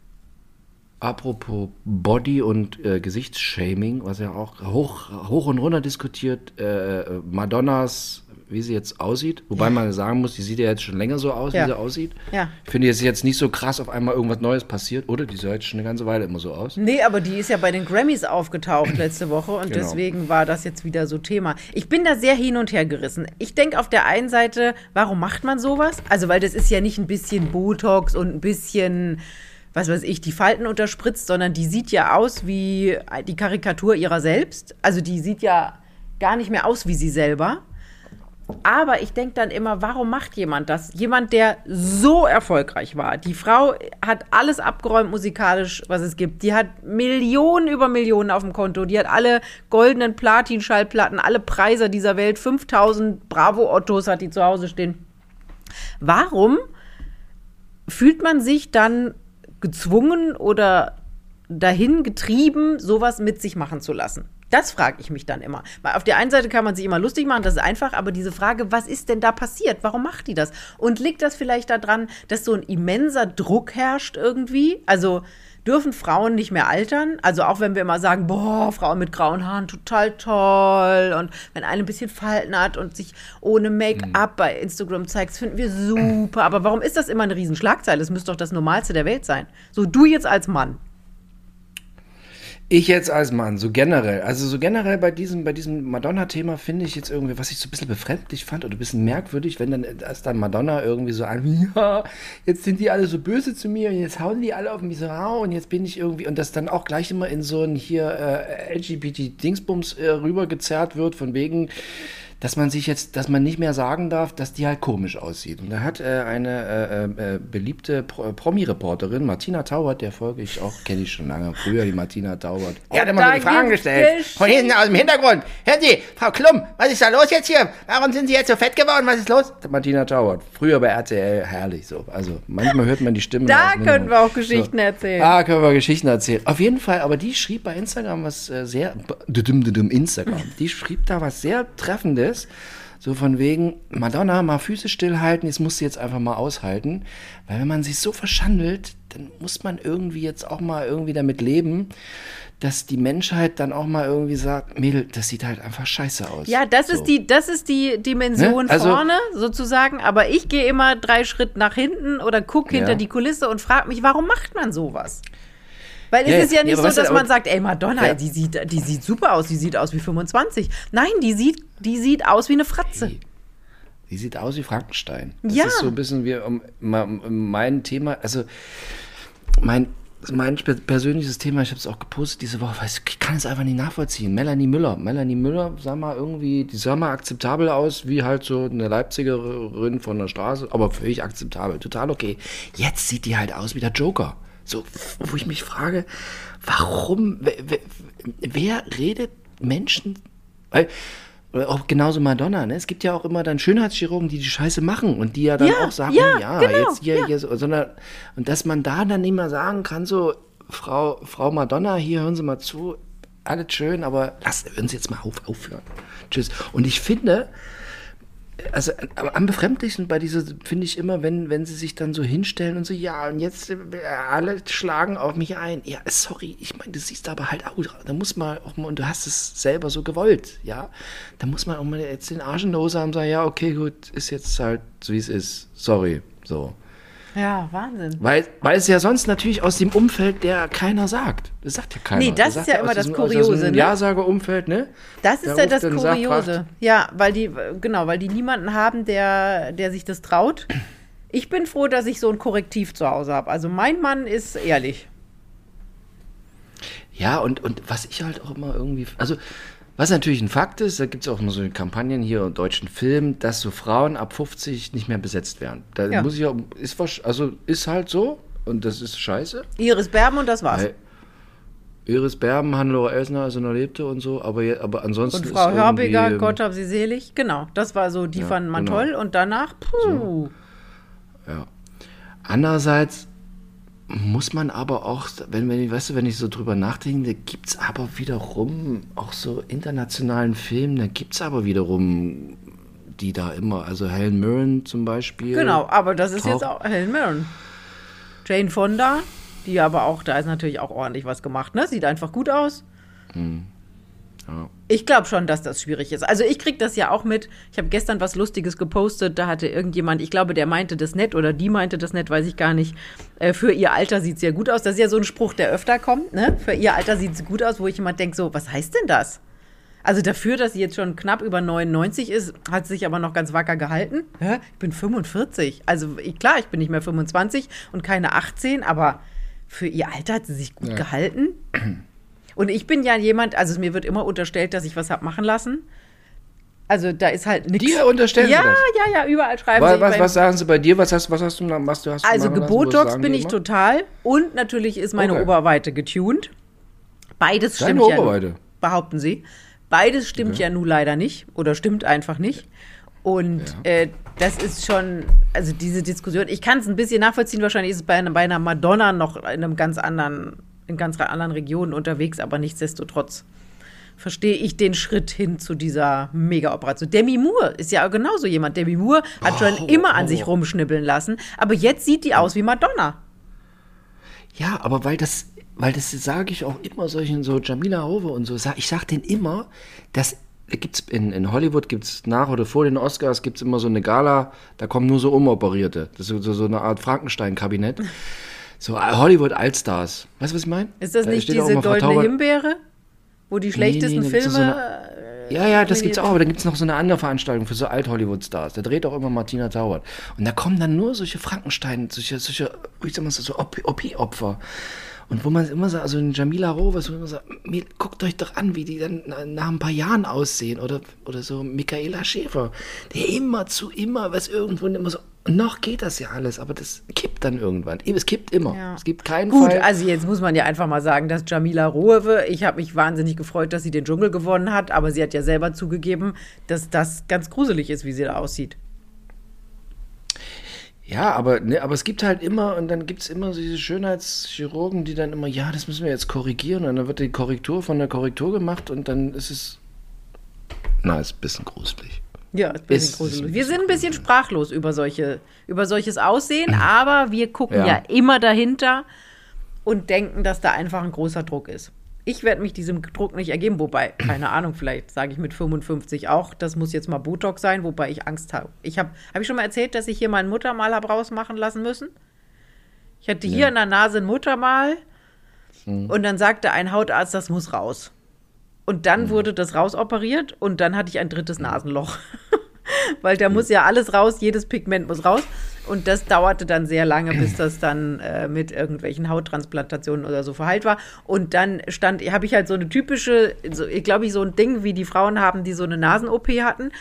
Apropos Body und äh, Gesichtsshaming, was ja auch hoch, hoch und runter diskutiert, äh, Madonnas, wie sie jetzt aussieht. Wobei man sagen muss, die sieht ja jetzt schon länger so aus, Ja. wie sie aussieht. Ja. Ich finde, es ist jetzt nicht so krass auf einmal irgendwas Neues passiert, oder? Die sah jetzt schon eine ganze Weile immer so aus. Nee, aber die ist ja bei den Grammys aufgetaucht letzte Woche und Genau. deswegen war das jetzt wieder so Thema. Ich bin da sehr hin und her gerissen. Ich denke auf der einen Seite, warum macht man sowas? Also, weil das ist ja nicht ein bisschen Botox und ein bisschen, was weiß ich, die Falten unterspritzt, sondern die sieht ja aus wie die Karikatur ihrer selbst. Also, die sieht ja gar nicht mehr aus wie sie selber. Aber ich denke dann immer, warum macht jemand das? Jemand, der so erfolgreich war. Die Frau hat alles abgeräumt musikalisch, was es gibt. Die hat Millionen über Millionen auf dem Konto. Die hat alle goldenen Platin-Schallplatten, alle Preise dieser Welt. 5000 Bravo-Ottos hat die zu Hause stehen. Warum fühlt man sich dann gezwungen oder dahin getrieben, sowas mit sich machen zu lassen? Das frage ich mich dann immer. Weil auf der einen Seite kann man sich immer lustig machen, das ist einfach, aber diese Frage, was ist denn da passiert? Warum macht die das? Und liegt das vielleicht daran, dass so ein immenser Druck herrscht irgendwie? Also dürfen Frauen nicht mehr altern? Also auch wenn wir immer sagen, boah, Frauen mit grauen Haaren, total toll. Und wenn eine ein bisschen Falten hat und sich ohne Make-up bei Instagram zeigt, das finden wir super. Aber warum ist das immer eine Riesenschlagzeile? Das müsste doch das Normalste der Welt sein. So, du jetzt als Mann. Ich jetzt als Mann, so generell, also so generell bei diesem, bei diesem Madonna-Thema finde ich jetzt irgendwie, was ich so ein bisschen befremdlich fand oder ein bisschen merkwürdig, wenn dann erst dann Madonna irgendwie so an, ja, jetzt sind die alle so böse zu mir und jetzt hauen die alle auf mich so rau und jetzt bin ich irgendwie, und das dann auch gleich immer in so ein hier äh, LGBT-Dingsbums äh, rübergezerrt wird, von wegen, dass man sich jetzt, dass man nicht mehr sagen darf, dass die halt komisch aussieht. Und da hat äh, eine äh, äh, beliebte Pro Promi-Reporterin, Martina Taubert, der folge ich auch, kenne ich schon lange, früher die Martina Taubert. Die hat immer so da die Fragen gestellt. Von hinten aus dem Hintergrund. Hören Sie, Frau Klum, was ist da los jetzt hier? Warum sind Sie jetzt so fett geworden? Was ist los? Martina Taubert, früher bei RTL, herrlich so. Also manchmal hört man die Stimme. Da können wir auch. Geschichten erzählen. Ah, können wir Geschichten erzählen. Auf jeden Fall, aber die schrieb bei Instagram was äh, sehr, Instagram, die schrieb da was sehr Treffendes. So von wegen, Madonna, mal Füße stillhalten, das musst du jetzt einfach mal aushalten. Weil wenn man sich so verschandelt, dann muss man irgendwie jetzt auch mal irgendwie damit leben, dass die Menschheit dann auch mal irgendwie sagt, Mädel, das sieht halt einfach scheiße aus. Ja, das so. ist die, das ist die Dimension Ne? Also- vorne sozusagen. Aber ich gehe immer drei Schritt nach hinten oder gucke hinter Ja. die Kulisse und frage mich, warum macht man sowas? Weil Ja, es ist ja nicht so, dass man sagt, ey Madonna, die sieht, die sieht super aus, die sieht aus wie 25. Nein, die sieht, die sieht aus wie eine Fratze. Die sieht aus wie Frankenstein. Das Ja. ist so ein bisschen wie um, um mein Thema, also mein, mein persönliches Thema, ich habe es auch gepostet diese Woche, weil ich kann es einfach nicht nachvollziehen. Melanie Müller. Melanie Müller, sag mal, irgendwie, die sah mal akzeptabel aus, wie halt so eine Leipzigerin von der Straße, aber völlig akzeptabel, total okay. Jetzt sieht die halt aus wie der Joker. So, wo ich mich frage, warum, wer, wer, redet Menschen, weil, auch genauso Madonna, ne? Es gibt ja auch immer dann Schönheitschirurgen, die die Scheiße machen und die ja dann Ja, auch sagen, ja, ja, genau, jetzt hier, ja. hier so, sondern, und dass man da dann mehr sagen kann, so, Frau, Frau Madonna, hier hören Sie mal zu, alles schön, aber lassen hören Sie jetzt mal auf, aufhören. Tschüss. Und ich finde, also am, befremdlichsten bei dieser finde ich immer, wenn, wenn sie sich dann so hinstellen und so, ja, und jetzt äh, alle schlagen auf mich ein. Ja, sorry, ich meine, du siehst aber halt auch, da muss man auch mal, und du hast es selber so gewollt, ja, da muss man auch mal jetzt den Arsch in der Hose haben und sagen, ja, okay, gut, ist jetzt halt so, wie es ist. Sorry, so. Ja, Wahnsinn. Weil, weil es ja sonst natürlich aus dem Umfeld der keiner sagt. Das sagt ja keiner. Nee, das sagt ist ja immer das diesem- Kuriose, ne? Ja-Sager-Umfeld, ne? Das ist Der ja das sagt, Kuriose. Ja, weil die, genau, weil die niemanden haben, der, der sich das traut. Ich bin froh, dass ich so ein Korrektiv zu Hause habe. Also mein Mann ist ehrlich. Ja, und, und was ich halt auch immer irgendwie. Also, was natürlich ein Fakt ist, da gibt es auch immer so Kampagnen hier in deutschen Filmen, dass so Frauen ab 50 nicht mehr besetzt werden. Da Ja. muss ich auch. Ist, also, ist halt so. Und das ist scheiße. Iris Berben und das war's. Weil Iris Berben, Hannelore Elsner, also noch lebte und so, aber, aber ansonsten. Und ist Frau irgendwie, Hörbiger, ähm, Gott hab sie selig. Genau, das war so, die Ja, fanden man genau. toll. Und danach, puh. Ja. Andererseits muss man aber auch, wenn, wenn, ich- weißt du, wenn ich so drüber nachdenke, gibt es aber wiederum auch so internationalen Film, da gibt es aber wiederum die da immer, also Helen Mirren zum Beispiel. Genau, aber das ist jetzt auch Helen Mirren. Jane Fonda, die aber auch, da ist natürlich auch ordentlich was gemacht, ne? Sieht einfach gut aus. Ja. Ich glaube schon, dass das schwierig ist. Also ich kriege das ja auch mit. Ich habe gestern was Lustiges gepostet. Da hatte irgendjemand, ich glaube, der meinte das nett oder die meinte das nett, weiß ich gar nicht. Äh, für ihr Alter sieht sie ja gut aus. Das ist ja so ein Spruch, der öfter kommt. Ne? Für ihr Alter sieht sie gut aus, wo ich immer denke, so, was heißt denn das? Also dafür, dass sie jetzt schon knapp über 99 ist, hat sie sich aber noch ganz wacker gehalten. Hä? Ich bin 45. Also ich, klar, ich bin nicht mehr 25 und keine 18, aber für ihr Alter hat sie sich gut Ja. gehalten. Und ich bin ja jemand, also mir wird immer unterstellt, dass ich was hab machen lassen. Also da ist halt nichts. Dir unterstellen ja, sie das? ja, ja, überall schreiben Was, sie. was, was sagen sie bei dir? Was hast, was hast du, was du hast also Gebotox bin ich total. Und natürlich ist meine Okay. Oberweite getuned. Beides Deine stimmt ja. Oberweite? nun, Behaupten sie. Beides stimmt ja nun leider nicht. Oder stimmt einfach nicht. Und Ja. äh, das ist schon, also diese Diskussion, ich kann es ein bisschen nachvollziehen, wahrscheinlich ist es bei, einer- bei einer Madonna noch in einem ganz anderen, in ganz anderen Regionen unterwegs, aber nichtsdestotrotz verstehe ich den Schritt hin zu dieser Mega-Operation. Demi Moore ist ja genauso jemand. Demi Moore hat schon Oh, immer an oh. sich rumschnibbeln lassen, aber jetzt sieht die aus wie Madonna. Ja, aber weil das, weil das sage ich auch immer solchen so Jamila Hove und so, ich sag denen immer, dass gibt's in, in Hollywood gibt's nach oder vor den Oscars gibt's immer so eine Gala, da kommen nur so Umoperierte. Das ist so, so eine Art Frankenstein-Kabinett. So äh, Hollywood Allstars. Weißt du, was ich meine? Ist das Da nicht diese goldene Tauber- Himbeere? Wo die schlechtesten nee, da gibt's Filme. so Ja, ja, das gibt's auch, aber dann gibt's noch so eine andere Veranstaltung für so Alt-Hollywood-Stars. Da dreht auch immer Martina Taubert. Und da kommen dann nur solche Frankenstein, solche, solche, soll man das, so OP-Opfer. Und wo man immer so, also in Jamila Rowe, wo man sagt, mir- guckt euch doch an, wie die dann na- nach ein paar Jahren aussehen. Oder, oder so Michaela Schäfer, der immer zu immer, was irgendwo immer so, noch geht das ja alles, aber das kippt dann irgendwann. Es kippt immer. Ja. Es gibt keinen Gut, Fall. also jetzt muss man ja einfach mal sagen, dass Jamila Rowe, ich habe mich wahnsinnig gefreut, dass sie den Dschungel gewonnen hat, aber sie hat ja selber zugegeben, dass das ganz gruselig ist, wie sie da aussieht. Ja, aber, ne, aber es gibt halt immer, und dann gibt es immer so diese Schönheitschirurgen, die dann immer, ja, das müssen wir jetzt korrigieren. Und dann wird die Korrektur von der Korrektur gemacht und dann ist es. Na, ist ein bisschen gruselig. Ja, ist ein bisschen Ist- ist gruselig. ein Wir sind ein bisschen sprachlos über, solche, über solches Aussehen, aber wir gucken ja. Ja. immer dahinter und denken, dass da einfach ein großer Druck ist. Ich werde mich diesem Druck nicht ergeben, wobei, keine Ahnung, vielleicht sage ich mit 55 auch, das muss jetzt mal Botox sein, wobei ich Angst habe. Ich habe, habe ich schon mal erzählt, dass ich hier meinen Muttermal habe rausmachen lassen müssen? Ich hatte hier Ja. in der Nase ein Muttermal und dann sagte ein Hautarzt, das muss raus. Und dann wurde das rausoperiert und dann hatte ich ein drittes Nasenloch. Weil da muss ja alles raus, jedes Pigment muss raus. Und das dauerte dann sehr lange, bis das dann äh, mit irgendwelchen Hauttransplantationen oder so verheilt war. Und dann stand, habe ich halt so eine typische, so, glaube ich, so ein Ding, wie die Frauen haben, die so eine Nasen-OP hatten,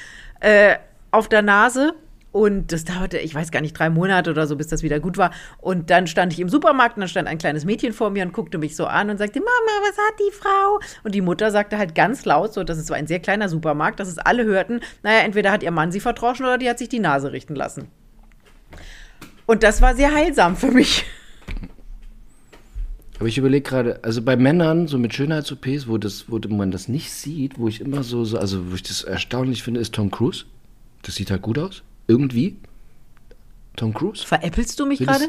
äh, auf der Nase. Und das dauerte, ich weiß gar nicht, drei Monate oder so, bis das wieder gut war. Und dann stand ich im Supermarkt und dann stand ein kleines Mädchen vor mir und guckte mich so an und sagte, Mama, was hat die Frau? Und die Mutter sagte halt ganz laut, so, das ist so ein sehr kleiner Supermarkt, dass es alle hörten, naja, entweder hat ihr Mann sie verdroschen oder die hat sich die Nase richten lassen. Und das war sehr heilsam für mich. Aber ich überlege gerade, also bei Männern, so mit Schönheits-OPs, wo, das, wo man das nicht sieht, wo ich immer so, so, also wo ich das erstaunlich finde, ist Tom Cruise. Das sieht halt gut aus. Irgendwie. Tom Cruise? Veräppelst du mich gerade?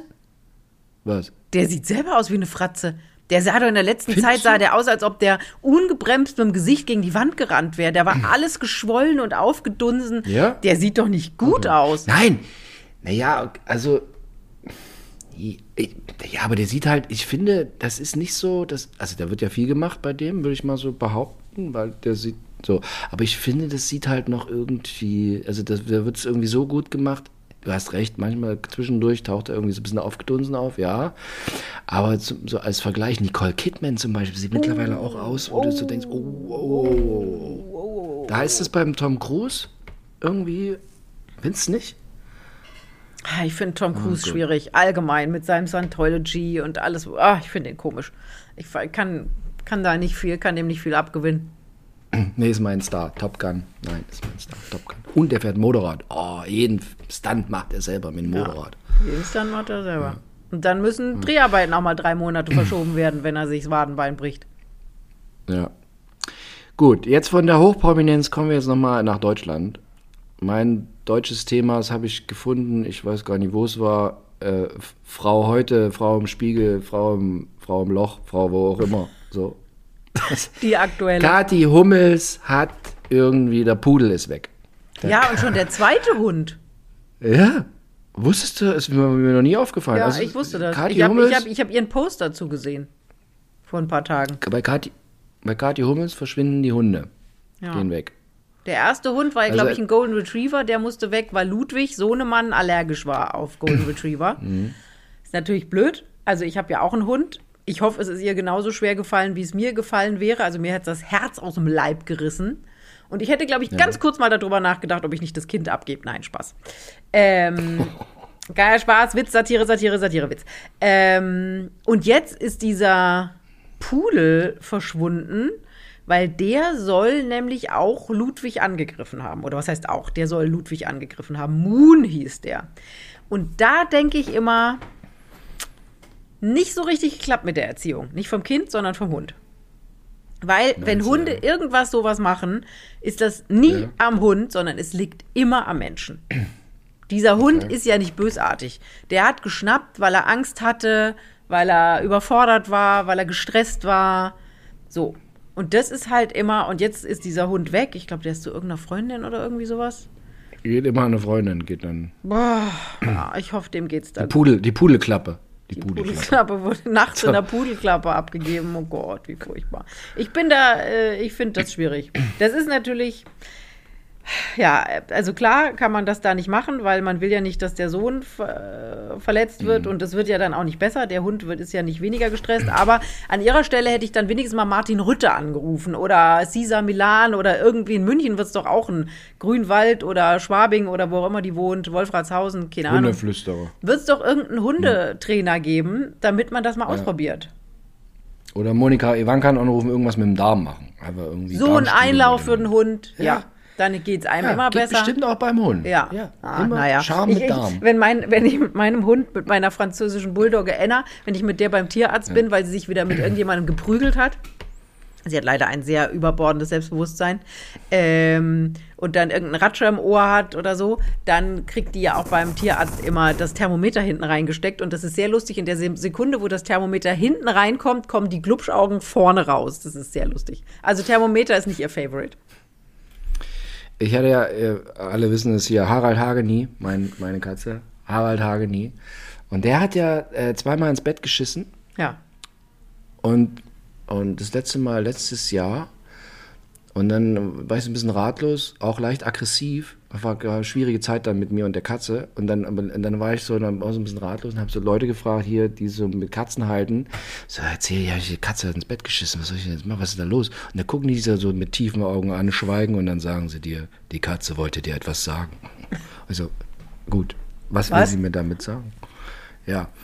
Was? Der sieht selber aus wie eine Fratze. Der sah doch in der letzten Findest Zeit, sah der aus, als ob der ungebremst mit dem Gesicht gegen die Wand gerannt wäre. Der war alles geschwollen und aufgedunsen. Ja? Der sieht doch nicht gut aus. Nein! Naja, also. Ja, aber der sieht halt, ich finde, das ist nicht so, das, also da wird ja viel gemacht bei dem, würde ich mal so behaupten, weil der sieht so, aber ich finde, das sieht halt noch irgendwie, also das, da wird es irgendwie so gut gemacht, du hast recht, manchmal zwischendurch taucht er irgendwie so ein bisschen aufgedunsen auf, ja, aber zum, so als Vergleich, Nicole Kidman zum Beispiel sieht mittlerweile auch aus, wo du so denkst, oh, oh, oh, oh. da ist es beim Tom Cruise irgendwie, findest nicht? Ah, Ich finde Tom Cruise gut. schwierig, allgemein mit seinem Scientology und alles. Ah, ich finde den komisch. Ich kann, kann da nicht viel, kann dem nicht viel abgewinnen. Nee, ist mein Star. Top Gun. Nein, ist mein Star. Top Gun. Und der fährt Motorrad. Oh, jeden Stunt macht er selber mit dem Motorrad. Jeden Stand macht er selber. Und dann müssen Dreharbeiten auch mal drei Monate verschoben werden, wenn er sich das Wadenbein bricht. Ja. Gut, jetzt von der Hochprominenz kommen wir jetzt nochmal nach Deutschland. Mein deutsches Thema, das habe ich gefunden, ich weiß gar nicht, wo es war. Äh, Frau heute, Frau im Spiegel, Frau im, Frau im Loch, Frau wo auch immer. So. Die aktuelle. Kathi Hummels hat irgendwie, der Pudel ist weg. ja, und schon der zweite Hund. Ja, wusstest du, ist mir, mir noch nie aufgefallen. Ja, Also, ich wusste das. Kathi Ich habe hab, hab ihren Post dazu gesehen. Vor ein paar Tagen. bei, Kathi, bei Kathi Hummels verschwinden die Hunde. Ja. Gehen weg. Der erste Hund war, Also- glaube ich, ein Golden Retriever. Der musste weg, weil Ludwig, Sohnemann, allergisch war auf Golden Retriever. Mhm. Ist natürlich blöd. Also ich habe ja auch einen Hund. Ich hoffe, es ist ihr genauso schwer gefallen, wie es mir gefallen wäre. Also mir hat das Herz aus dem Leib gerissen. Und ich hätte, glaube ich, ganz kurz mal darüber nachgedacht, ob ich nicht das Kind abgebe. Nein, Spaß. Ähm, geiler Spaß, Witz, Satire, Satire, Satire, Witz. Ähm, und jetzt ist dieser Pudel verschwunden, weil der soll nämlich auch Ludwig angegriffen haben. Oder was heißt auch? Der soll Ludwig angegriffen haben. Moon hieß der. Und da denke ich immer, nicht so richtig geklappt mit der Erziehung. Nicht vom Kind, sondern vom Hund. Weil, wenn du, Hunde ja. irgendwas sowas machen, ist das nie Ja. am Hund, sondern es liegt immer am Menschen. Dieser Hund Okay. ist ja nicht bösartig. Der hat geschnappt, weil er Angst hatte, weil er überfordert war, weil er gestresst war. So. Und das ist halt immer, und jetzt ist dieser Hund weg. Ich glaube, der ist zu irgendeiner Freundin oder irgendwie sowas. Geht immer eine Freundin, geht dann. Boah, ich hoffe, dem geht's Die dann. Pudel, die Pudelklappe. Die, Die Pudelklappe. Pudelklappe wurde nachts in der Pudelklappe abgegeben. Oh Gott, wie furchtbar. Ich bin da, äh, ich finde das schwierig. Das ist natürlich, ja, also klar kann man das da nicht machen, weil man will ja nicht, dass der Sohn ver verletzt Mhm. wird und es wird ja dann auch nicht besser. Der Hund wird, ist ja nicht weniger gestresst. Aber an ihrer Stelle hätte ich dann wenigstens mal Martin Rütte angerufen oder Cesar Milan oder irgendwie in München wird es doch auch ein Grünwald oder Schwabing oder wo auch immer die wohnt, Wolfratshausen, keine Ahnung Hundeflüsterer. wird es doch irgendeinen Hundetrainer geben, damit man das mal ausprobiert. Oder Monika Ivanka anrufen, irgendwas mit dem Darm machen. Einfach irgendwie So ein Einlauf für den Hund, ja. Ja. Dann geht es einem Ja, immer geht besser. bestimmt auch beim Hund. Ja, ja ah, immer naja. Charme ich, mit Darm. Wenn, mein, wenn ich mit meinem Hund, mit meiner französischen Bulldogge Enna, wenn ich mit der beim Tierarzt bin, weil sie sich wieder mit irgendjemandem geprügelt hat, sie hat leider ein sehr überbordendes Selbstbewusstsein, ähm, und dann irgendeinen Ratscher im Ohr hat oder so, dann kriegt die ja auch beim Tierarzt immer das Thermometer hinten reingesteckt. Und das ist sehr lustig. In der Se- Sekunde, wo das Thermometer hinten reinkommt, kommen die Glubschaugen vorne raus. Das ist sehr lustig. Also Thermometer ist nicht ihr Favorite. Ich hatte ja, äh, alle wissen es hier, Harald Hageni, mein, meine Katze, Harald Hageni. Und der hat ja äh, zweimal ins Bett geschissen. Ja. Und, und das letzte Mal letztes Jahr. Und dann war ich so ein bisschen ratlos, auch leicht aggressiv. Das war eine schwierige Zeit dann mit mir und der Katze. Und dann, und dann war ich so, dann war so ein bisschen ratlos und habe so Leute gefragt hier, die so mit Katzen halten. So, erzähl, ja, die Katze hat ins Bett geschissen, was soll ich denn jetzt machen, was ist da los? Und dann gucken die sich so mit tiefen Augen an, schweigen und dann sagen sie dir, die Katze wollte dir etwas sagen. Also, gut, was, will Was? sie mir damit sagen? Ja.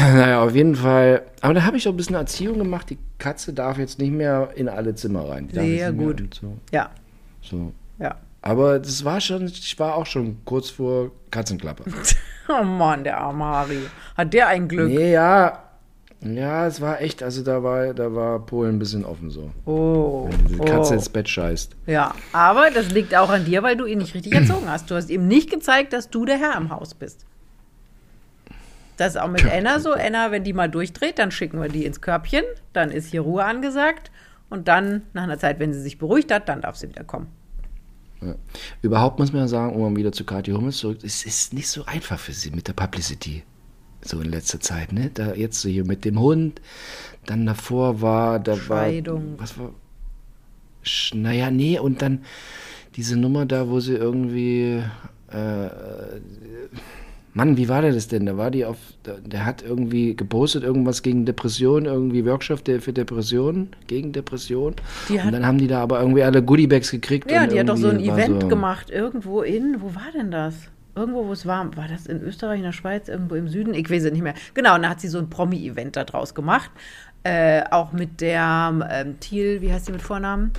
Naja, auf jeden Fall. Aber da habe ich auch ein bisschen Erziehung gemacht. Die Katze darf jetzt nicht mehr in alle Zimmer rein. Sehr gut. So, Ja. so. Ja. Aber das war schon, ich war auch schon kurz vor Katzenklappe. Oh Mann, der arme Harry. Hat der ein Glück? nee, ja. Ja, es war echt, also da war, da war Polen ein bisschen offen so. Oh. Wenn die Katze oh. ins Bett scheißt. Ja, aber das liegt auch an dir, weil du ihn nicht richtig erzogen hast. Du hast ihm nicht gezeigt, dass du der Herr im Haus bist. Das ist auch mit Tja. Enna so. Enna, wenn die mal durchdreht, dann schicken wir die ins Körbchen. Dann ist hier Ruhe angesagt. Und dann, nach einer Zeit, wenn sie sich beruhigt hat, dann darf sie wieder kommen. Ja. Überhaupt muss man ja sagen, um mal wieder zu Kathi Hummels zurück, es ist nicht so einfach für sie mit der Publicity. So in letzter Zeit, ne? Da jetzt so hier mit dem Hund, dann davor war, da Scheidung. war. Was war. Sch- Naja, nee, und dann diese Nummer da, wo sie irgendwie. Äh, Mann, wie war der das denn? Da war die auf. Der, hat irgendwie gepostet, irgendwas gegen Depression, irgendwie Workshop für Depressionen, gegen Depression. Die hat- und dann haben die da aber irgendwie alle Goodiebags gekriegt. Ja, die hat doch so ein Event so- gemacht, irgendwo in, wo war denn das? Irgendwo, wo es war, war das in Österreich, in der Schweiz, irgendwo im Süden? Ich weiß es nicht mehr. Genau, und da hat sie so ein Promi-Event da draus gemacht. Äh, auch mit der ähm, Thiel, wie heißt sie mit Vornamen?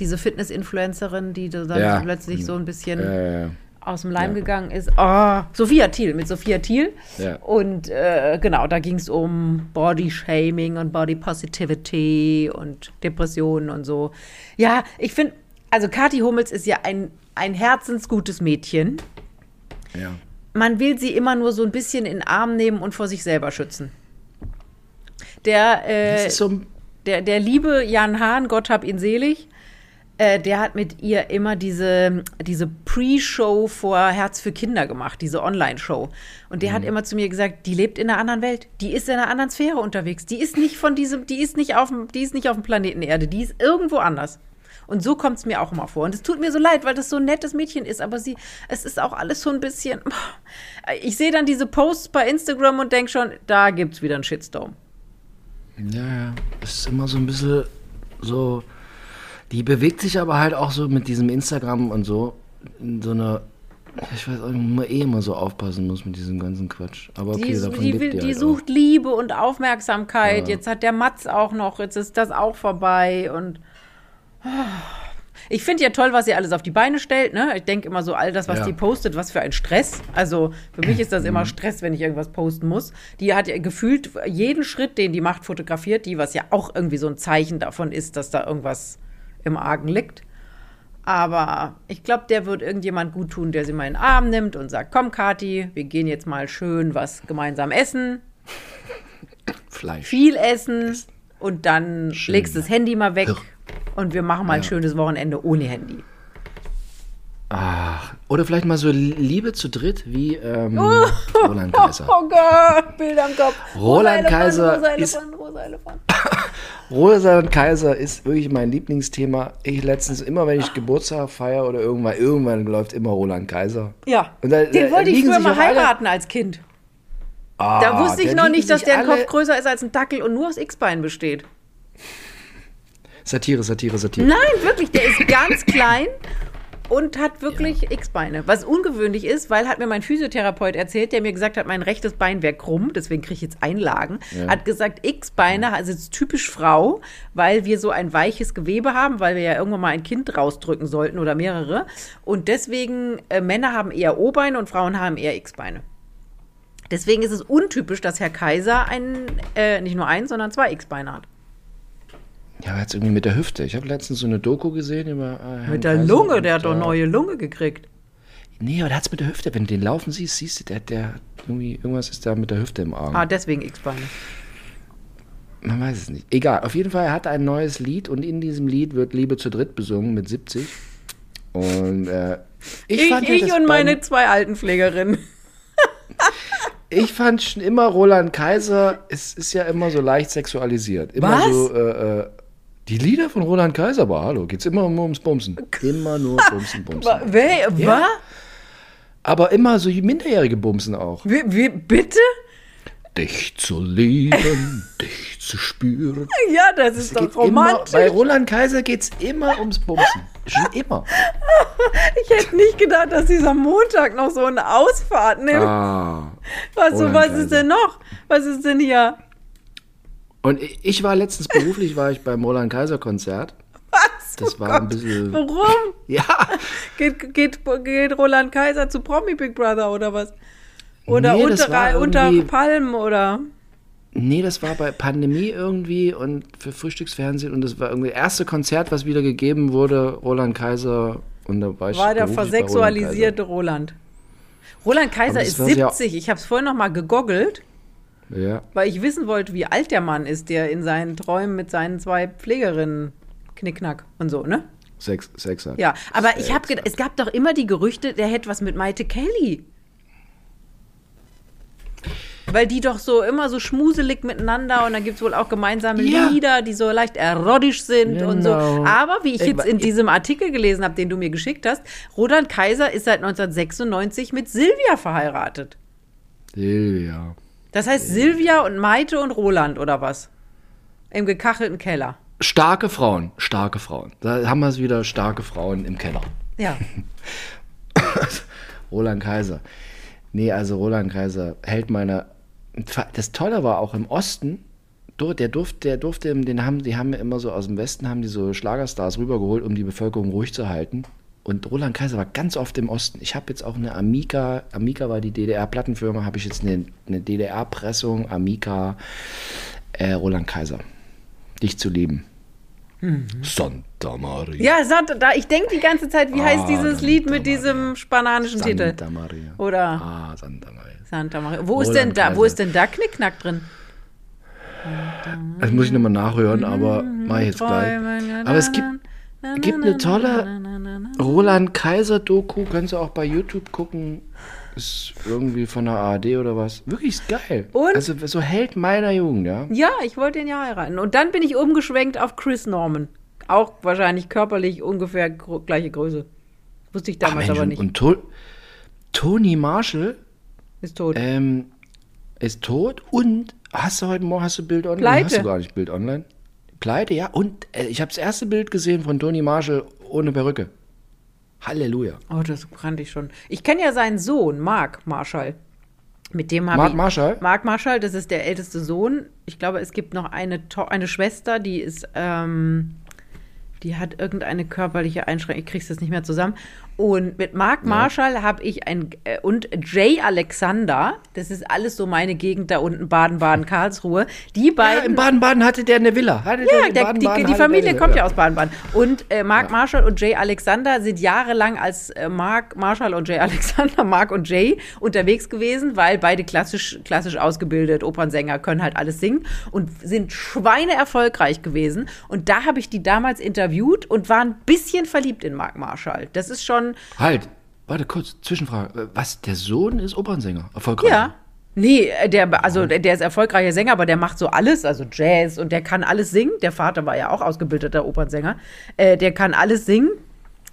Diese Fitness-Influencerin, die da dann Ja. plötzlich so ein bisschen Äh, aus dem Leim ja. gegangen ist. Oh, Sophia Thiel, mit Sophia Thiel. Ja. Und äh, genau, da ging es um Body-Shaming und Body Positivity und Depressionen und so. Ja, ich finde, also Kathi Hummels ist ja ein, ein herzensgutes Mädchen. ja. Man will sie immer nur so ein bisschen in den Arm nehmen und vor sich selber schützen. Der, äh, so, der, der liebe Jan Hahn, Gott hab ihn selig, äh, der hat mit ihr immer diese, diese Pre-Show vor Herz für Kinder gemacht, diese Online-Show. Und der hat immer zu mir gesagt, die lebt in einer anderen Welt, die ist in einer anderen Sphäre unterwegs. Die ist nicht von diesem, die ist nicht auf dem, die ist nicht auf dem Planeten Erde, die ist irgendwo anders. Und so kommt es mir auch immer vor. Und es tut mir so leid, weil das so ein nettes Mädchen ist, aber sie, es ist auch alles so ein bisschen. Ich sehe dann diese Posts bei Instagram und denke schon, da gibt es wieder einen Shitstorm. Ja, ja. Es ist immer so ein bisschen so. Die bewegt sich aber halt auch so mit diesem Instagram und so in so einer. Ich weiß auch man eh immer so aufpassen muss mit diesem ganzen Quatsch. Aber okay, die, davon die, lebt die, die halt sucht Liebe und Aufmerksamkeit. Jetzt hat der Matz auch noch, jetzt ist das auch vorbei und ich finde ja toll, was sie alles auf die Beine stellt. Ne? Ich denke immer so, all das, was Ja. die postet, was für ein Stress. Also für mich ist das Mhm. immer Stress, wenn ich irgendwas posten muss. Die hat ja gefühlt jeden Schritt, den die macht, fotografiert die, was ja auch irgendwie so ein Zeichen davon ist, dass da irgendwas im Argen liegt. Aber ich glaube, der wird irgendjemand gut tun, der sie mal in den Arm nimmt und sagt, komm, Kathi, wir gehen jetzt mal schön was gemeinsam essen. Fleisch. viel essen und dann Schön. legst das Handy mal weg Ja. und wir machen mal ein Ja. schönes Wochenende ohne Handy. Ach, oder vielleicht mal so Liebe zu dritt wie ähm, Roland Kaiser. Oh Gott, Bilder im Kopf. Roland Rosa Kaiser Elefant, rosa ist- Elefant, rosa Elefant. Roland Kaiser ist wirklich mein Lieblingsthema. Ich letztens immer, wenn ich Geburtstag feiere oder irgendwann, irgendwann läuft immer Roland Kaiser. Ja, Und da- den wollte ich früher mal heiraten als Kind. Ah, Da wusste ich noch nicht, dass der Kopf größer ist als ein Dackel und nur aus X-Bein besteht. Satire, Satire, Satire. Nein, wirklich, der ist ganz klein und hat wirklich X-Beine. Was ungewöhnlich ist, weil hat mir mein Physiotherapeut erzählt, der mir gesagt hat, mein rechtes Bein wäre krumm, deswegen kriege ich jetzt Einlagen. Ja. Hat gesagt, X-Beine, also ist typisch Frau, weil wir so ein weiches Gewebe haben, weil wir ja irgendwann mal ein Kind rausdrücken sollten oder mehrere. Und deswegen, äh, Männer haben eher O-Beine und Frauen haben eher X-Beine. Deswegen ist es untypisch, dass Herr Kaiser ein, äh, nicht nur ein, sondern zwei X-Beine hat. Ja, aber jetzt irgendwie mit der Hüfte. Ich habe letztens so eine Doku gesehen über. Äh, Mit der Kaiser Lunge, der hat doch da- neue Lunge gekriegt. Nee, aber der hat's mit der Hüfte. Wenn du den laufen siehst, siehst du, der, der irgendwie, irgendwas ist da mit der Hüfte im Arm. Ah, deswegen X-Beine. Man weiß es nicht. Egal, auf jeden Fall, er hat ein neues Lied und in diesem Lied wird Liebe zu dritt besungen mit 70. Und äh, ich, Ich, fand ja ich das und meine zwei Altenpflegerinnen. Ich fand schon immer Roland Kaiser, es ist ja immer so leicht sexualisiert. Immer Was? so, äh, äh, die Lieder von Roland Kaiser, aber hallo, geht's immer nur ums Bumsen. Immer nur Bumsen, Bumsen. Wa- Wer? Ja. Was? Aber immer so minderjährige Bumsen auch. Wie, wie, bitte? Dich zu lieben, dich zu spüren. Ja, das ist Es doch geht immer, romantisch. bei Roland Kaiser geht's immer ums Bumsen. Schon immer. ich hätte nicht gedacht, dass dieser Montag noch so eine Ausfahrt nimmt. Ah. was so, was ist denn noch? Was ist denn hier? Und ich war letztens beruflich, war ich beim Roland Kaiser Konzert. Was? Das Oh war ein Gott. bisschen- Warum? Ja, Geht, geht, geht Roland Kaiser zu Promi Big Brother oder was? Oder Nee, das unter, war unter Palmen oder? nee, das war bei Pandemie irgendwie und für Frühstücksfernsehen und das war irgendwie das erste Konzert, was wieder gegeben wurde, Roland Kaiser und da war ich War der Roland versexualisierte Roland. Roland Kaiser ist war ja- 70. Ich habe es vorhin noch mal gegoggelt. Ja, Weil ich wissen wollte, wie alt der Mann ist, der in seinen Träumen mit seinen zwei Pflegerinnen knickknack und so, ne? Sex, Sex hat. Ja, aber ich Sex habe hat. es gab doch immer die Gerüchte, der hätte was mit Maite Kelly. Weil die doch so immer so schmuselig miteinander und dann gibt es wohl auch gemeinsame Ja. Lieder, die so leicht erotisch sind und so. Genau. Aber wie ich Ich jetzt in diesem Artikel gelesen habe, den du mir geschickt hast, Roland Kaiser ist seit 1996 mit Silvia verheiratet. Silvia. Das heißt Silvia und Maite und Roland oder was? Im gekachelten Keller. Starke Frauen, starke Frauen. Da haben wir es wieder, starke Frauen im Keller. Ja. Roland Kaiser. Nee, also Roland Kaiser hält meine. Das Tolle war auch im Osten, der durfte, der durfte, den haben, die haben immer so aus dem Westen haben die so Schlagerstars rübergeholt, um die Bevölkerung ruhig zu halten. Und Roland Kaiser war ganz oft im Osten. Ich habe jetzt auch eine Amiga, Amiga war die DDR-Plattenfirma, habe ich jetzt eine, eine DDR-Pressung, Amiga, äh, Roland Kaiser. Dich zu lieben. Santa Maria. Ja, Santa, da, ich denke die ganze Zeit, wie heißt Ah, dieses Santa Lied mit Maria. diesem spananischen Titel? Santa Maria. Oder Ah, Santa Maria. Santa Maria. Wo ist denn da, wo ist denn da Knickknack drin? Das muss ich nochmal nachhören, aber mach ich jetzt gleich. Aber es gibt, gibt eine tolle Roland Kaiser Doku, kannst du auch bei YouTube gucken. Ist irgendwie von der ARD oder was. Wirklich ist geil. Und? Also so Held meiner Jugend, ja. Ja, ich wollte ihn ja heiraten. Und dann bin ich umgeschwenkt auf Chris Norman. Auch wahrscheinlich körperlich ungefähr gleiche Größe. Wusste ich Ach, damals Mensch, aber nicht. und to Tony Marshall Ist tot. ähm, ist tot und hast du heute Morgen hast du Bild online? Pleite. Hast du gar nicht Bild online? Pleite, ja. Und äh, ich habe das erste Bild gesehen von Tony Marshall ohne Perücke. Halleluja. Oh, das kannte ich schon. Ich kenne ja seinen Sohn, Mark Marshall. Mit dem habe Mark. Marshall? Mark Marshall, das ist der älteste Sohn. Ich glaube, es gibt noch eine, To- eine Schwester, die ist, ähm, die hat irgendeine körperliche Einschränkung. Ich krieg's jetzt nicht mehr zusammen. Und mit Mark Marshall habe ich ein äh, und Jay Alexander, das ist alles so meine Gegend da unten, Baden-Baden, Karlsruhe. Die Ja, beiden. in Baden-Baden hatte der eine Villa. Hatte Ja, der, Baden-Baden die, hatte die der Familie kommt ja aus Baden-Baden. Und äh, Mark Marshall und Jay Alexander sind jahrelang als äh, Mark Marshall und Jay Alexander, Mark und Jay, unterwegs gewesen, weil beide klassisch, klassisch ausgebildet, Opernsänger, können halt alles singen und sind Schweine erfolgreich gewesen. Und da habe ich die damals interviewt und war ein bisschen verliebt in Mark Marshall. Das ist schon, Halt, warte kurz, Zwischenfrage. Was, der Sohn ist Opernsänger? Erfolgreich? ja. Nee, äh, der, also der, der ist erfolgreicher Sänger, aber der macht so alles, also Jazz und der kann alles singen. Der Vater war ja auch ausgebildeter Opernsänger. Äh, der kann alles singen.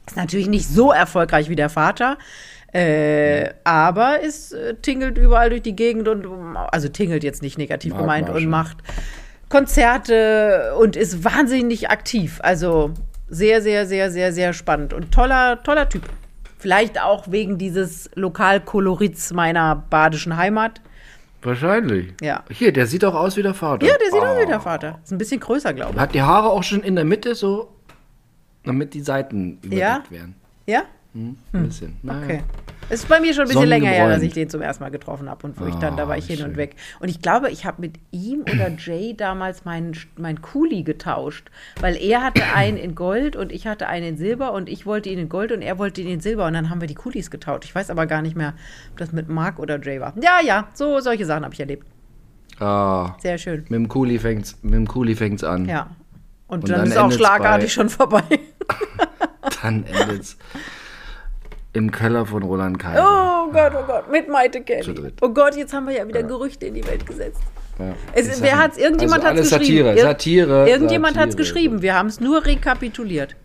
Ist natürlich nicht so erfolgreich wie der Vater. Äh, aber ist äh, tingelt überall durch die Gegend und also tingelt jetzt nicht negativ Mark gemeint Marshall. und macht Konzerte und ist wahnsinnig aktiv. Also sehr, sehr, sehr, sehr, sehr spannend und toller, toller Typ. Vielleicht auch wegen dieses Lokalkolorits meiner badischen Heimat. Wahrscheinlich. Ja. Hier, der sieht auch aus wie der Vater. Ja, der sieht aus Oh. wie der Vater. Ist ein bisschen größer, glaube Hat die Haare auch schon in der Mitte so, damit die Seiten überdeckt Ja? werden. ich. Ja? Hm, ein bisschen. Naja. Okay. Es ist bei mir schon ein bisschen länger her, dass ich den zum ersten Mal getroffen habe und wo ich dann, da Ah, war ich hin schön. und weg. Und ich glaube, ich habe mit ihm oder Jay damals meinen mein Kuli getauscht, weil er hatte einen in Gold und ich hatte einen in Silber und ich wollte ihn in Gold und er wollte ihn in Silber und dann haben wir die Kulis getauscht. Ich weiß aber gar nicht mehr, ob das mit Mark oder Jay war. Ja, ja, so solche Sachen habe ich erlebt. Ah, Sehr schön. mit dem Kuli fängt's, mit dem Kuli fängt's an. Ja. Und, Und dann, dann ist auch schlagartig bei- schon vorbei. Dann endet's im Keller von Roland Kaiser. Oh Gott, oh Gott, mit Maite Kelly. Oh Gott, jetzt haben wir ja wieder Gerüchte in die Welt gesetzt. Ja. Es, wer hat's? Irgendjemand also hat's alles geschrieben. Satire, Ir- Satire. Irgendjemand hat's Satire. geschrieben. Wir haben es nur rekapituliert.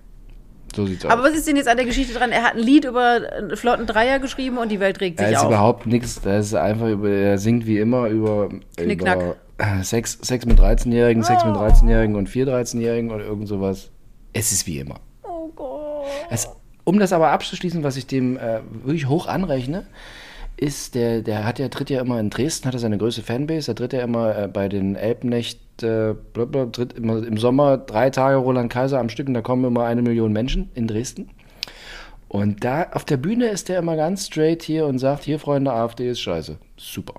So sieht's Aber aus. was ist denn jetzt an der Geschichte dran? Er hat ein Lied über einen flotten Dreier geschrieben und die Welt regt Er sich ist auf. überhaupt nichts. Er ist einfach über, er singt wie immer über, Knickknack. über Sex, Sex mit 13-Jährigen, Sex mit 13-Jährigen und 4 13-Jährigen oder irgend sowas. Es ist wie immer. Oh Gott. Es, um das aber abzuschließen, was ich dem äh, wirklich hoch anrechne, ist, der, der hat ja, tritt ja immer in Dresden, hat er seine größte Fanbase, er tritt ja immer äh, bei den Elbnächt, äh, blablabla, tritt immer im Sommer drei Tage Roland Kaiser am Stück und da kommen immer eine Million Menschen in Dresden. Und da auf der Bühne ist der immer ganz straight hier und sagt, hier Freunde, AfD ist scheiße. Super.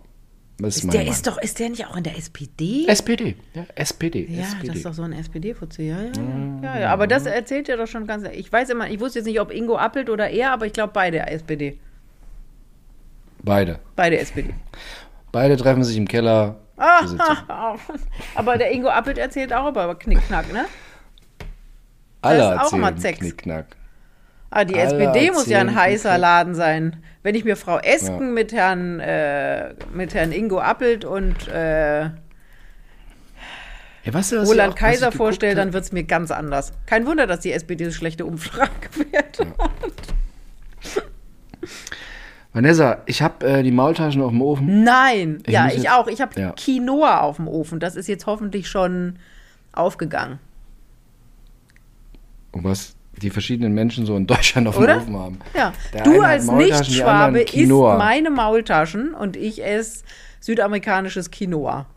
Das ist, Ist der Meinung. ist doch, ist der nicht auch in der SPD? SPD, ja, SPD, ja, SPD. das ist doch so ein SPD-Fuzzi. Ja, ja, ja. ja, ja. Aber das erzählt er doch schon ganz. Ich weiß immer, ich wusste jetzt nicht, ob Ingo Appelt oder er, aber ich glaube beide SPD. Beide. Beide SPD. Beide treffen sich im Keller. Ah, sitzen. aber der Ingo Appelt erzählt auch über Knickknack, ne? Alle ist auch erzählen immer Sex. Knickknack. Ah, die Alle SPD muss ja ein heißer. Laden sein. Wenn ich mir Frau Esken Ja. mit Herrn äh, mit Herrn Ingo Appelt und äh, Ja, was ich Roland auch- was Kaiser vorstelle, dann wird es mir ganz anders. Kein Wunder, dass die SPD so schlechte Umfragewerte hat. Vanessa, ich habe äh, die Maultaschen auf dem Ofen. Nein, Ich ja, ich jetzt- auch. Ich habe ja. Quinoa auf dem Ofen. Das ist jetzt hoffentlich schon aufgegangen. Und was die verschiedenen Menschen so in Deutschland auf Oder? dem Ofen haben. Ja, Der du als Nicht-Schwabe isst meine Maultaschen und ich esse südamerikanisches Quinoa.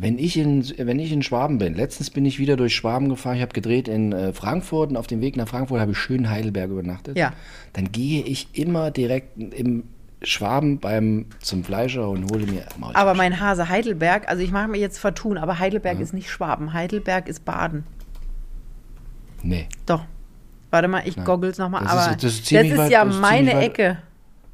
Wenn ich, in, wenn ich in Schwaben bin, letztens bin ich wieder durch Schwaben gefahren, ich habe gedreht in äh, Frankfurt und auf dem Weg nach Frankfurt habe ich schön Heidelberg übernachtet. Ja. Dann gehe ich immer direkt im Schwaben beim, zum Fleischer und hole mir Maultaschen. Aber mein Hase Heidelberg, also ich mag mir jetzt vertun, aber Heidelberg ist nicht Schwaben. Heidelberg ist Baden. Nee. Doch. Warte mal, ich goggles nochmal. Das ist- Aber das ist ziemlich weit- ja das ist meine weit- Ecke.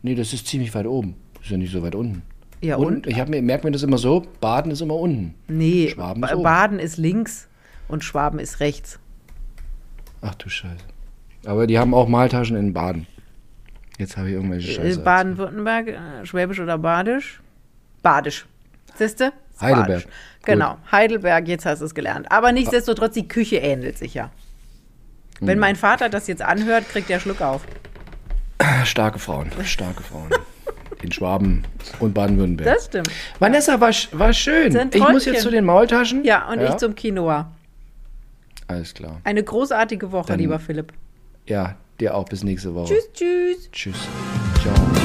Nee, das ist ziemlich weit oben. Das ist ja nicht so weit unten. Ja, und? und? Ich mir, merke mir das immer so, Baden ist immer unten. Nee, Schwaben ist Ba- oben. Baden ist links und Schwaben ist rechts. Ach du Scheiße. Aber die haben auch Maltaschen in Baden. Jetzt habe ich irgendwelche Äh, Scheiße. Baden-Württemberg, äh, Schwäbisch oder Badisch? Badisch. Siehste? Ist Heidelberg. Badisch. Genau, Heidelberg, jetzt hast du es gelernt. Aber nichtsdestotrotz, die Küche ähnelt sich ja. Hm. Wenn mein Vater das jetzt anhört, kriegt er Schluck auf. Starke Frauen, starke Frauen. In Schwaben und Baden-Württemberg. Das stimmt. Vanessa, war, war schön. Sind Ich muss Träumchen. jetzt zu den Maultaschen. Ja, und ich zum Quinoa. Alles klar. Eine großartige Woche, Dann- lieber Philipp. Ja, dir auch bis nächste Woche. Tschüss, tschüss. Tschüss. Ciao.